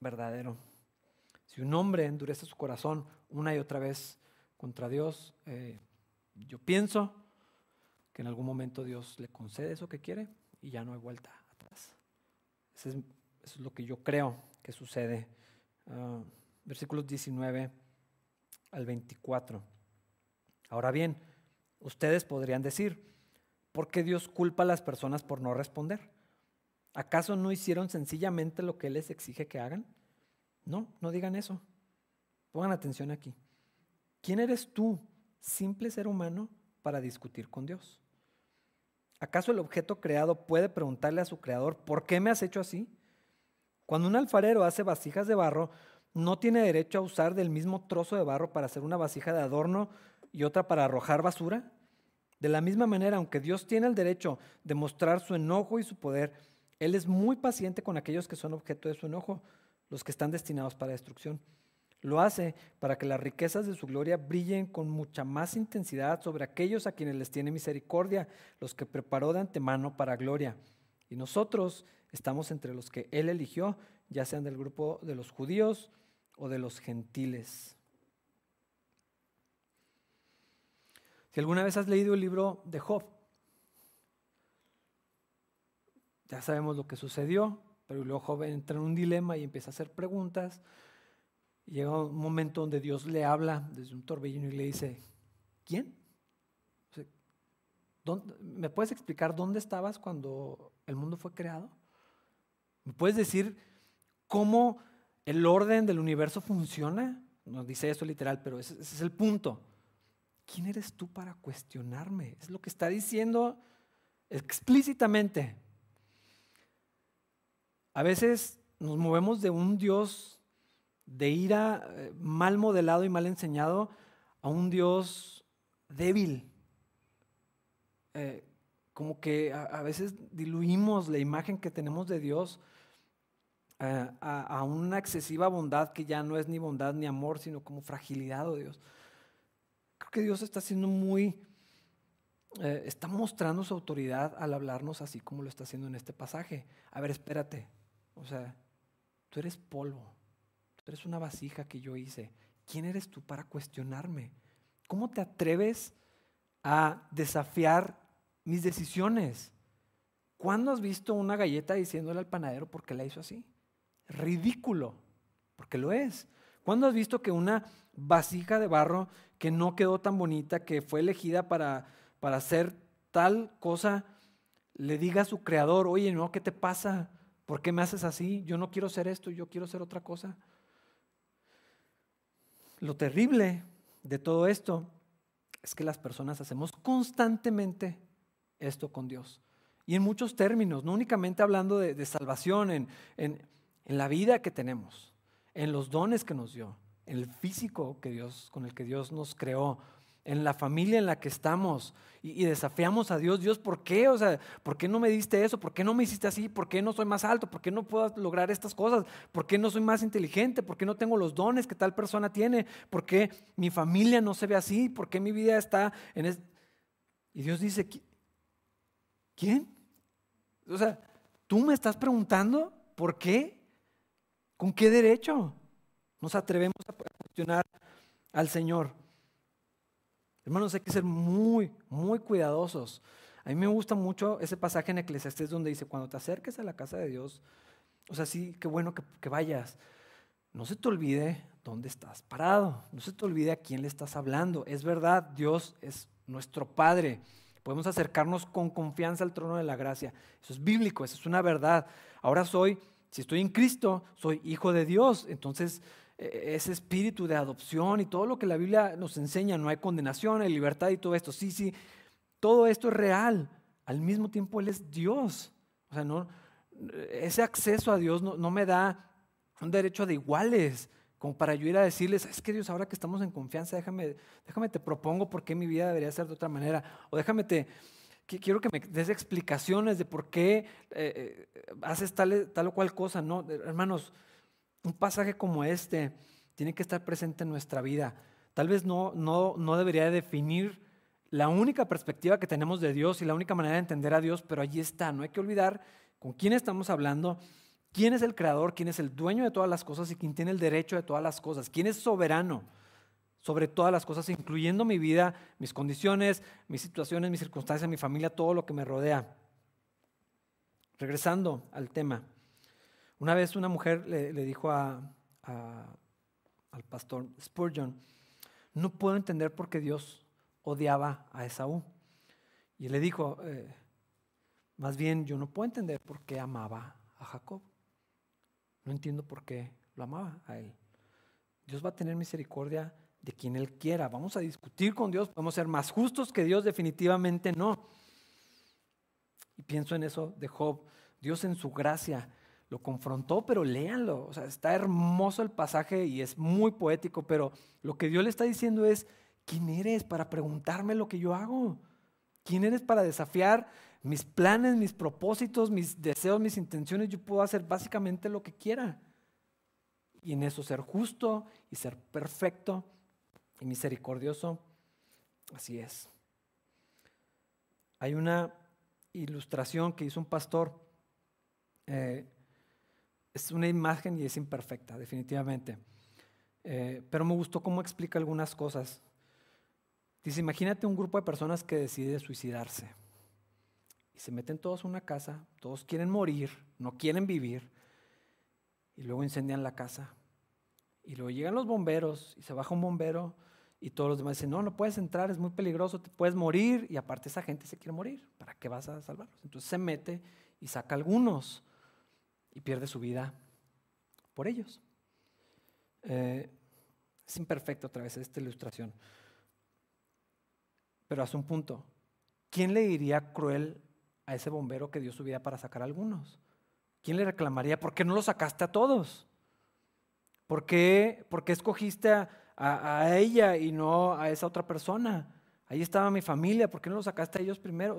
verdadero. Si un hombre endurece su corazón una y otra vez contra Dios, eh, yo pienso que en algún momento Dios le concede eso que quiere y ya no hay vuelta Eso es, lo que yo creo que sucede. Ah, versículos 19 al 24. Ahora bien, ustedes podrían decir, ¿por qué Dios culpa a las personas por no responder? ¿Acaso no hicieron sencillamente lo que Él les exige que hagan? No, no digan eso. Pongan atención aquí. ¿Quién eres tú, simple ser humano, para discutir con Dios? ¿Acaso el objeto creado puede preguntarle a su creador, ¿por qué me has hecho así? Cuando un alfarero hace vasijas de barro, no tiene derecho a usar del mismo trozo de barro para hacer una vasija de adorno y otra para arrojar basura. De la misma manera, aunque Dios tiene el derecho de mostrar su enojo y su poder, él es muy paciente con aquellos que son objeto de su enojo, los que están destinados para destrucción. Lo hace para que las riquezas de su gloria brillen con mucha más intensidad sobre aquellos a quienes les tiene misericordia, los que preparó de antemano para gloria. Y nosotros estamos entre los que Él eligió, ya sean del grupo de los judíos o de los gentiles. Si alguna vez has leído el libro de Job, Ya sabemos lo que sucedió, pero luego joven entra en un dilema y empieza a hacer preguntas. Llega un momento donde Dios le habla desde un torbellino y le dice, ¿quién? ¿Me puedes explicar dónde estabas cuando el mundo fue creado? ¿Me puedes decir cómo el orden del universo funciona? No dice eso literal, pero ese es el punto. ¿Quién eres tú para cuestionarme? Es lo que está diciendo explícitamente. A veces nos movemos de un Dios de ira eh, mal modelado y mal enseñado a un Dios débil. Eh, como que a, veces diluimos la imagen que tenemos de Dios eh, a, una excesiva bondad que ya no es ni bondad ni amor, sino como fragilidad, oh Dios. Creo que Dios está siendo muy, está mostrando su autoridad al hablarnos así como lo está haciendo en este pasaje. A ver, espérate, o sea, tú eres polvo, tú eres una vasija que yo hice. ¿Quién eres tú para cuestionarme? ¿Cómo te atreves a desafiar mis decisiones? ¿Cuándo has visto una galleta diciéndole al panadero por qué la hizo así? Ridículo, porque lo es. ¿Cuándo has visto que una vasija de barro que no quedó tan bonita, que fue elegida para, para hacer tal cosa, le diga a su creador, oye, no, ¿qué te pasa? ¿Por qué me haces así? Yo no quiero ser esto, yo quiero ser otra cosa. Lo terrible de todo esto es que las personas hacemos constantemente esto con Dios. Y en muchos términos, no únicamente hablando de, salvación, en, en, en la vida que tenemos, en los dones que nos dio, en el físico que Dios, con el que Dios nos creó, en la familia en la que estamos y, desafiamos a Dios, Dios, ¿por qué? O sea, ¿por qué no me diste eso? ¿Por qué no me hiciste así? ¿Por qué no soy más alto? ¿Por qué no puedo lograr estas cosas? ¿Por qué no soy más inteligente? ¿Por qué no tengo los dones que tal persona tiene? ¿Por qué mi familia no se ve así? ¿Por qué mi vida está en es... Y Dios dice, ¿quién? O sea, tú me estás preguntando, ¿por qué? ¿Con qué derecho? Nos atrevemos a cuestionar al Señor. Hermanos, hay que ser muy, muy cuidadosos. A mí me gusta mucho ese pasaje en Eclesiastés donde dice, cuando te acerques a la casa de Dios, o sea, sí, qué bueno que, que vayas. No se te olvide dónde estás parado, no se te olvide a quién le estás hablando. Es verdad, Dios es nuestro Padre. Podemos acercarnos con confianza al trono de la gracia. Eso es bíblico, eso es una verdad. Ahora soy, si estoy en Cristo, soy hijo de Dios. Entonces, ese espíritu de adopción y todo lo que la Biblia nos enseña, no hay condenación, hay libertad y todo esto. Sí, sí, todo esto es real. Al mismo tiempo Él es Dios. O sea, no, ese acceso a Dios no, me da un derecho de iguales, como para yo ir a decirles, es que Dios, ahora que estamos en confianza, déjame, déjame te propongo por qué mi vida debería ser de otra manera. O déjame te, quiero que me des explicaciones de por qué eh, eh, haces tal, tal o cual cosa. No, hermanos, un pasaje como este tiene que estar presente en nuestra vida. Tal vez no, no, no debería definir la única perspectiva que tenemos de Dios y la única manera de entender a Dios, pero allí está. No hay que olvidar con quién estamos hablando, quién es el creador, quién es el dueño de todas las cosas y quién tiene el derecho de todas las cosas, quién es soberano sobre todas las cosas, incluyendo mi vida, mis condiciones, mis situaciones, mis circunstancias, mi familia, todo lo que me rodea. Regresando al tema. Una vez una mujer le, dijo al pastor Spurgeon, no puedo entender por qué Dios odiaba a Esaú. Y él le dijo, eh, más bien yo no puedo entender por qué amaba a Jacob. No entiendo por qué lo amaba a él. Dios va a tener misericordia de quien él quiera. Vamos a discutir con Dios, podemos ser más justos que Dios, definitivamente no. Y pienso en eso de Job. Dios en su gracia lo confrontó, pero léanlo. O sea, está hermoso el pasaje y es muy poético, pero lo que Dios le está diciendo es, ¿quién eres para preguntarme lo que yo hago? ¿Quién eres para desafiar mis planes, mis propósitos, mis deseos, mis intenciones? Yo puedo hacer básicamente lo que quiera. Y en eso ser justo y ser perfecto y misericordioso. Así es. Hay una ilustración que hizo un pastor eh, es una imagen y es imperfecta, definitivamente. Eh, pero me gustó cómo explica algunas cosas. Dice, imagínate un grupo de personas que decide suicidarse. Y se meten todos en una casa, todos quieren morir, no quieren vivir. Y luego incendian la casa. Y luego llegan los bomberos y se baja un bombero y todos los demás dicen, no, no puedes entrar, es muy peligroso, te puedes morir. Y aparte esa gente se quiere morir. ¿Para qué vas a salvarlos? Entonces se mete y saca algunos y pierde su vida por ellos. Eh, es imperfecto otra vez esta ilustración. Pero hace un punto. ¿Quién le diría cruel a ese bombero que dio su vida para sacar a algunos? ¿Quién le reclamaría, ¿por qué no lo sacaste a todos? ¿Por qué, por qué escogiste a, ella y no a esa otra persona? Ahí estaba mi familia, ¿por qué no lo sacaste a ellos primero?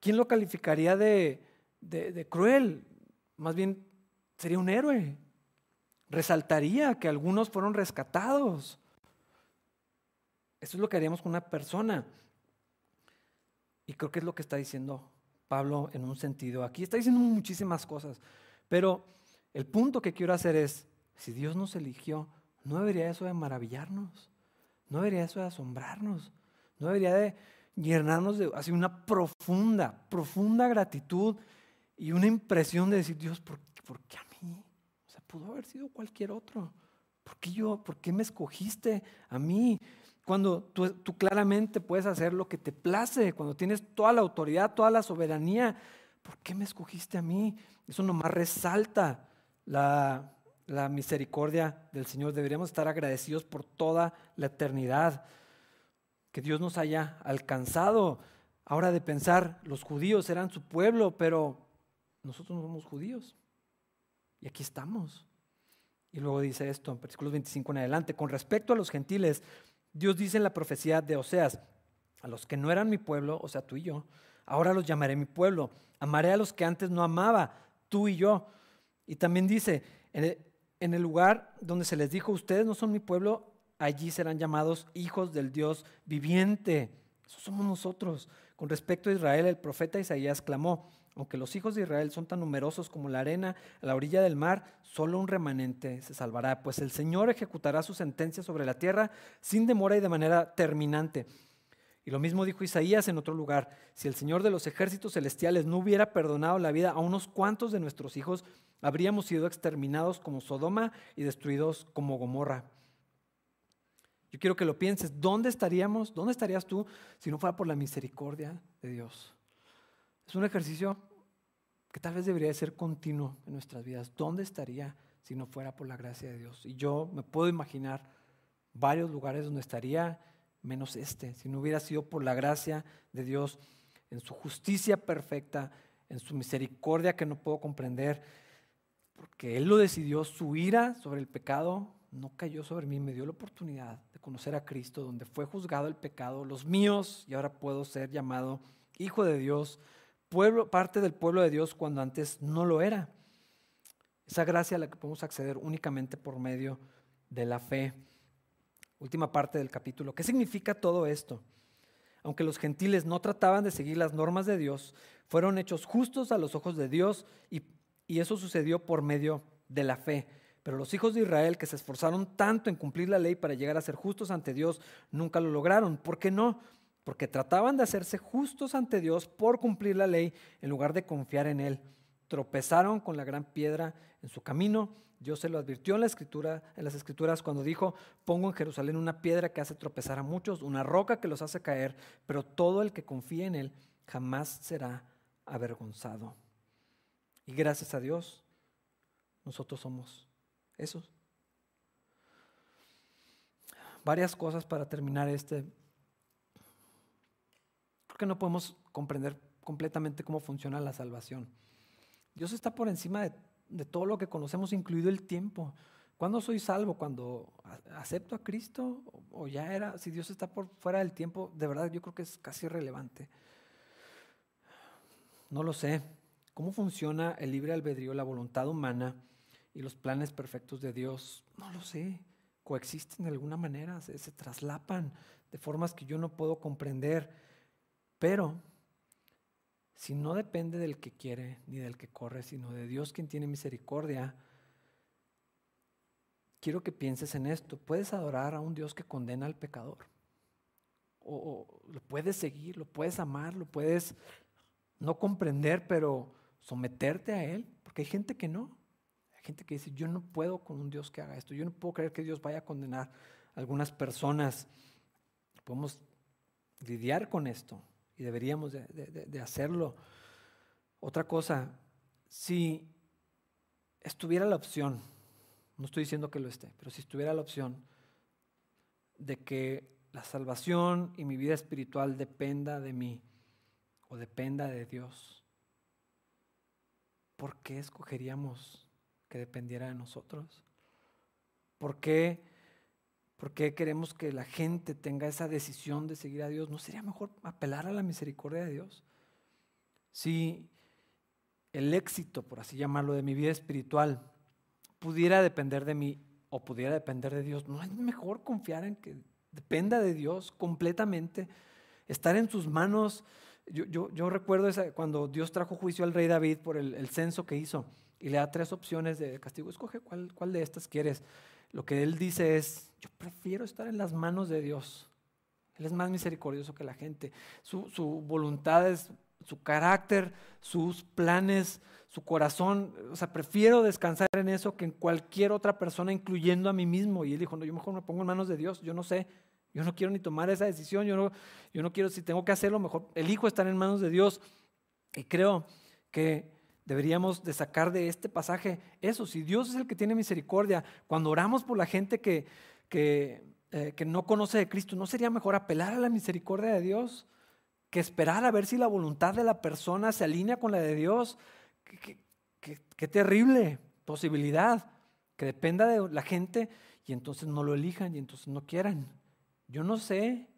¿quién lo calificaría de, de cruel? Más bien sería un héroe. Resaltaría que algunos fueron rescatados. Eso es lo que haríamos con una persona. Y creo que es lo que está diciendo Pablo en un sentido. Aquí está diciendo muchísimas cosas. Pero el punto que quiero hacer es, si Dios nos eligió, ¿no debería eso de maravillarnos? ¿No debería eso de asombrarnos? ¿No debería de llenarnos de así una profunda, profunda gratitud y una impresión de decir, Dios, ¿por, qué a mí? O sea, pudo haber sido cualquier otro. ¿Por qué yo? ¿Por qué me escogiste a mí? Cuando tú, tú claramente puedes hacer lo que te place, cuando tienes toda la autoridad, toda la soberanía, ¿por qué me escogiste a mí? Eso nomás resalta la, la misericordia del Señor. Deberíamos estar agradecidos por toda la eternidad. Que Dios nos haya alcanzado ahora de pensar, los judíos eran su pueblo, pero nosotros no somos judíos. Y aquí estamos. Y luego dice esto en versículos 25 en adelante, con respecto a los gentiles, Dios dice en la profecía de Oseas, a los que no eran mi pueblo, o sea, tú y yo, ahora los llamaré mi pueblo, amaré a los que antes no amaba, tú y yo. Y también dice, en el lugar donde se les dijo, ustedes no son mi pueblo, allí serán llamados hijos del Dios viviente. Eso somos nosotros. Con respecto a Israel, el profeta Isaías clamó, aunque los hijos de Israel son tan numerosos como la arena a la orilla del mar, solo un remanente se salvará, pues el Señor ejecutará su sentencia sobre la tierra sin demora y de manera terminante. Y lo mismo dijo Isaías en otro lugar, si el Señor de los ejércitos celestiales no hubiera perdonado la vida a unos cuantos de nuestros hijos, habríamos sido exterminados como Sodoma y destruidos como Gomorra. Yo quiero que lo pienses, ¿dónde estaríamos? ¿Dónde estarías tú si no fuera por la misericordia de Dios? Es un ejercicio que tal vez debería ser continuo en nuestras vidas. ¿Dónde estaría si no fuera por la gracia de Dios? Y yo me puedo imaginar varios lugares donde estaría menos este, si no hubiera sido por la gracia de Dios en su justicia perfecta, en su misericordia que no puedo comprender, porque Él lo decidió, su ira sobre el pecado no cayó sobre mí, me dio la oportunidad de conocer a Cristo, donde fue juzgado el pecado, los míos, y ahora puedo ser llamado hijo de Dios, pueblo, parte del pueblo de Dios cuando antes no lo era. Esa gracia a la que podemos acceder únicamente por medio de la fe. Última parte del capítulo. ¿Qué significa todo esto? Aunque los gentiles no trataban de seguir las normas de Dios, fueron hechos justos a los ojos de Dios y, y eso sucedió por medio de la fe. Pero los hijos de Israel que se esforzaron tanto en cumplir la ley para llegar a ser justos ante Dios, nunca lo lograron. ¿Por qué no? Porque trataban de hacerse justos ante Dios por cumplir la ley en lugar de confiar en Él. Tropezaron con la gran piedra en su camino. Dios se lo advirtió en las escrituras cuando dijo, pongo en Jerusalén una piedra que hace tropezar a muchos, una roca que los hace caer, pero todo el que confíe en Él jamás será avergonzado. Y gracias a Dios, nosotros somos esos. Varias cosas para terminar este. Que no podemos comprender completamente cómo funciona la salvación. Dios está por encima de, todo lo que conocemos, incluido el tiempo. ¿Cuándo soy salvo? ¿Cuando acepto a Cristo? ¿O ya era? Si Dios está por fuera del tiempo, de verdad yo creo que es casi irrelevante. No lo sé. ¿Cómo funciona el libre albedrío, la voluntad humana? y los planes perfectos de Dios, no lo sé, coexisten de alguna manera, se, traslapan de formas que yo no puedo comprender, pero si no depende del que quiere ni del que corre, sino de Dios quien tiene misericordia, quiero que pienses en esto. Puedes adorar a un Dios que condena al pecador. O, lo puedes seguir, lo puedes amar, lo puedes no comprender, pero someterte a Él, porque hay gente que no. Hay gente que dice, yo no puedo con un Dios que haga esto, yo no puedo creer que Dios vaya a condenar a algunas personas. Podemos lidiar con esto y deberíamos de, hacerlo. Otra cosa, si estuviera la opción, no estoy diciendo que lo esté, pero si estuviera la opción de que la salvación y mi vida espiritual dependa de mí o dependa de Dios, ¿por qué escogeríamos que dependiera de nosotros? ¿Por qué, ¿Por qué queremos que la gente tenga esa decisión de seguir a Dios? ¿No sería mejor apelar a la misericordia de Dios? Si el éxito, por así llamarlo, de mi vida espiritual pudiera depender de mí o pudiera depender de Dios, ¿no es mejor confiar en que dependa de Dios completamente? Estar en sus manos. Yo, recuerdo esa, cuando Dios trajo juicio al rey David por el, el censo que hizo y le da tres opciones de castigo. Escoge cuál, cuál de estas quieres. Lo que él dice es, yo prefiero estar en las manos de Dios. Él es más misericordioso que la gente. Su, voluntad es, su carácter, sus planes, su corazón. O sea, prefiero descansar en eso que en cualquier otra persona, incluyendo a mí mismo. Y él dijo, no, yo mejor me pongo en manos de Dios. Yo no sé, yo no quiero ni tomar esa decisión. Yo no, yo no quiero, si tengo que hacerlo, mejor elijo estar en manos de Dios. Y creo que Deberíamos de sacar de este pasaje eso, si Dios es el que tiene misericordia, cuando oramos por la gente que, que, eh, que no conoce de Cristo, ¿no sería mejor apelar a la misericordia de Dios? que esperar a ver si la voluntad de la persona se alinea con la de Dios. Qué, terrible posibilidad que dependa de la gente y entonces no lo elijan y entonces no quieran. Yo no sé.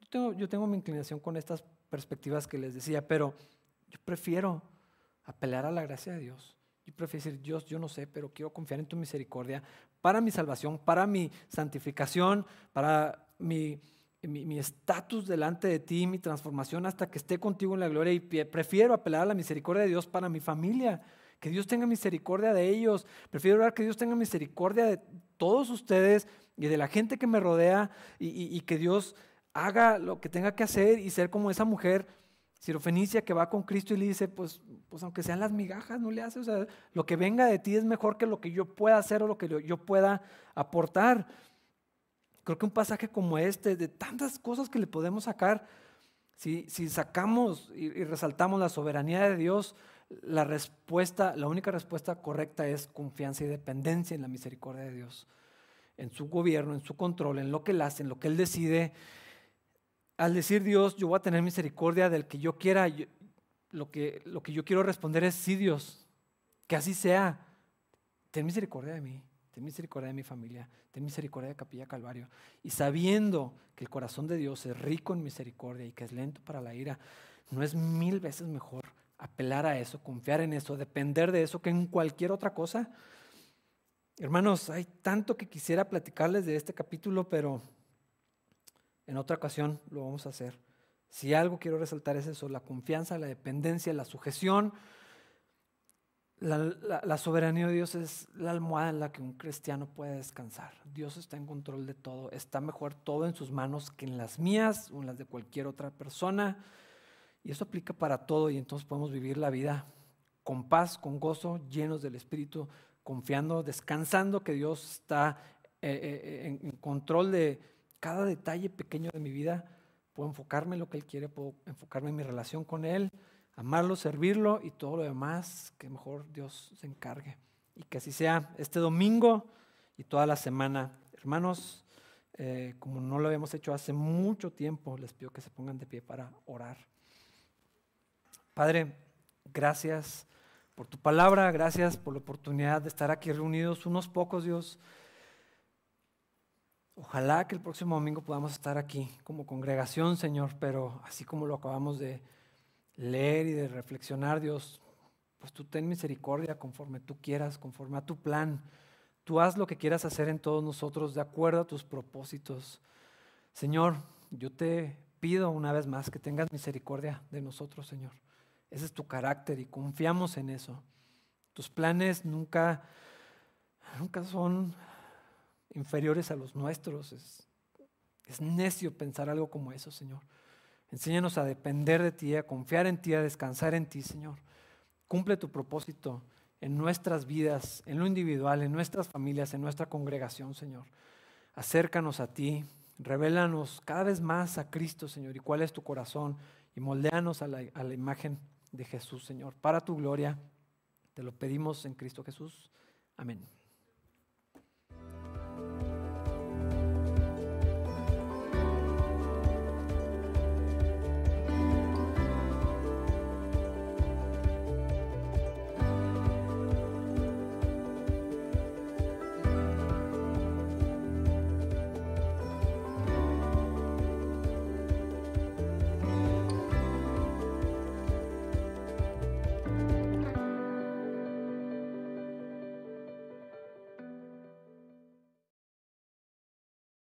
Yo tengo, yo tengo mi inclinación con estas perspectivas que les decía, pero yo prefiero apelar a la gracia de Dios. Yo prefiero decir, Dios, yo no sé, pero quiero confiar en tu misericordia para mi salvación, para mi santificación, para mi estatus delante de ti, mi transformación hasta que esté contigo en la gloria y prefiero apelar a la misericordia de Dios para mi familia, que Dios tenga misericordia de ellos, prefiero orar que Dios tenga misericordia de todos ustedes y de la gente que me rodea y, que Dios haga lo que tenga que hacer y ser como esa mujer sirofenicia que va con Cristo y le dice, pues, pues aunque sean las migajas, no le hace, o sea, lo que venga de ti es mejor que lo que yo pueda hacer o lo que yo pueda aportar. Creo que un pasaje como este, de tantas cosas que le podemos sacar, si, si sacamos y, resaltamos la soberanía de Dios, la respuesta, la única respuesta correcta es confianza y dependencia en la misericordia de Dios, en su gobierno, en su control, en lo que Él hace, en lo que Él decide. Al decir Dios, yo voy a tener misericordia del que yo quiera, lo, que, lo que yo quiero responder es sí, Dios, que así sea, ten misericordia de mí ten misericordia de mi familia, ten misericordia de Capilla Calvario. Y sabiendo que el corazón de Dios es rico en misericordia y que es lento para la ira, ¿no es mil veces mejor apelar a eso, confiar en eso, depender de eso que en cualquier otra cosa? Hermanos, hay tanto que quisiera platicarles de este capítulo, pero en otra ocasión lo vamos a hacer. Si algo quiero resaltar es eso, la confianza, la dependencia, la sujeción la, soberanía de Dios es la almohada en la que un cristiano puede descansar. Dios está en control de todo. Está mejor todo en sus manos que en las mías o en las de cualquier otra persona. Y eso aplica para todo y entonces podemos vivir la vida con paz, con gozo, llenos del Espíritu, confiando, descansando que Dios está eh, eh, en, en control de cada detalle pequeño de mi vida. Puedo enfocarme en lo que Él quiere, puedo enfocarme en mi relación con Él amarlo, servirlo y todo lo demás, que mejor Dios se encargue. Y que así sea este domingo y toda la semana. Hermanos, eh, como no lo habíamos hecho hace mucho tiempo, les pido que se pongan de pie para orar. Padre, gracias por tu palabra, gracias por la oportunidad de estar aquí reunidos unos pocos, Dios. Ojalá que el próximo domingo podamos estar aquí como congregación, Señor, pero así como lo acabamos de leer y de reflexionar, Dios, pues tú ten misericordia conforme tú quieras, conforme a tu plan. Tú haz lo que quieras hacer en todos nosotros de acuerdo a tus propósitos. Señor, yo te pido una vez más que tengas misericordia de nosotros, Señor. Ese es tu carácter y confiamos en eso. Tus planes nunca, nunca son inferiores a los nuestros. Es, es necio pensar algo como eso, Señor. Enséñanos a depender de ti, a confiar en ti, a descansar en ti, Señor. Cumple tu propósito en nuestras vidas, en lo individual, en nuestras familias, en nuestra congregación, Señor. Acércanos a ti, revélanos cada vez más a Cristo, Señor, y cuál es tu corazón, y moldeanos a la, a la imagen de Jesús, Señor. Para tu gloria, te lo pedimos en Cristo Jesús. Amén.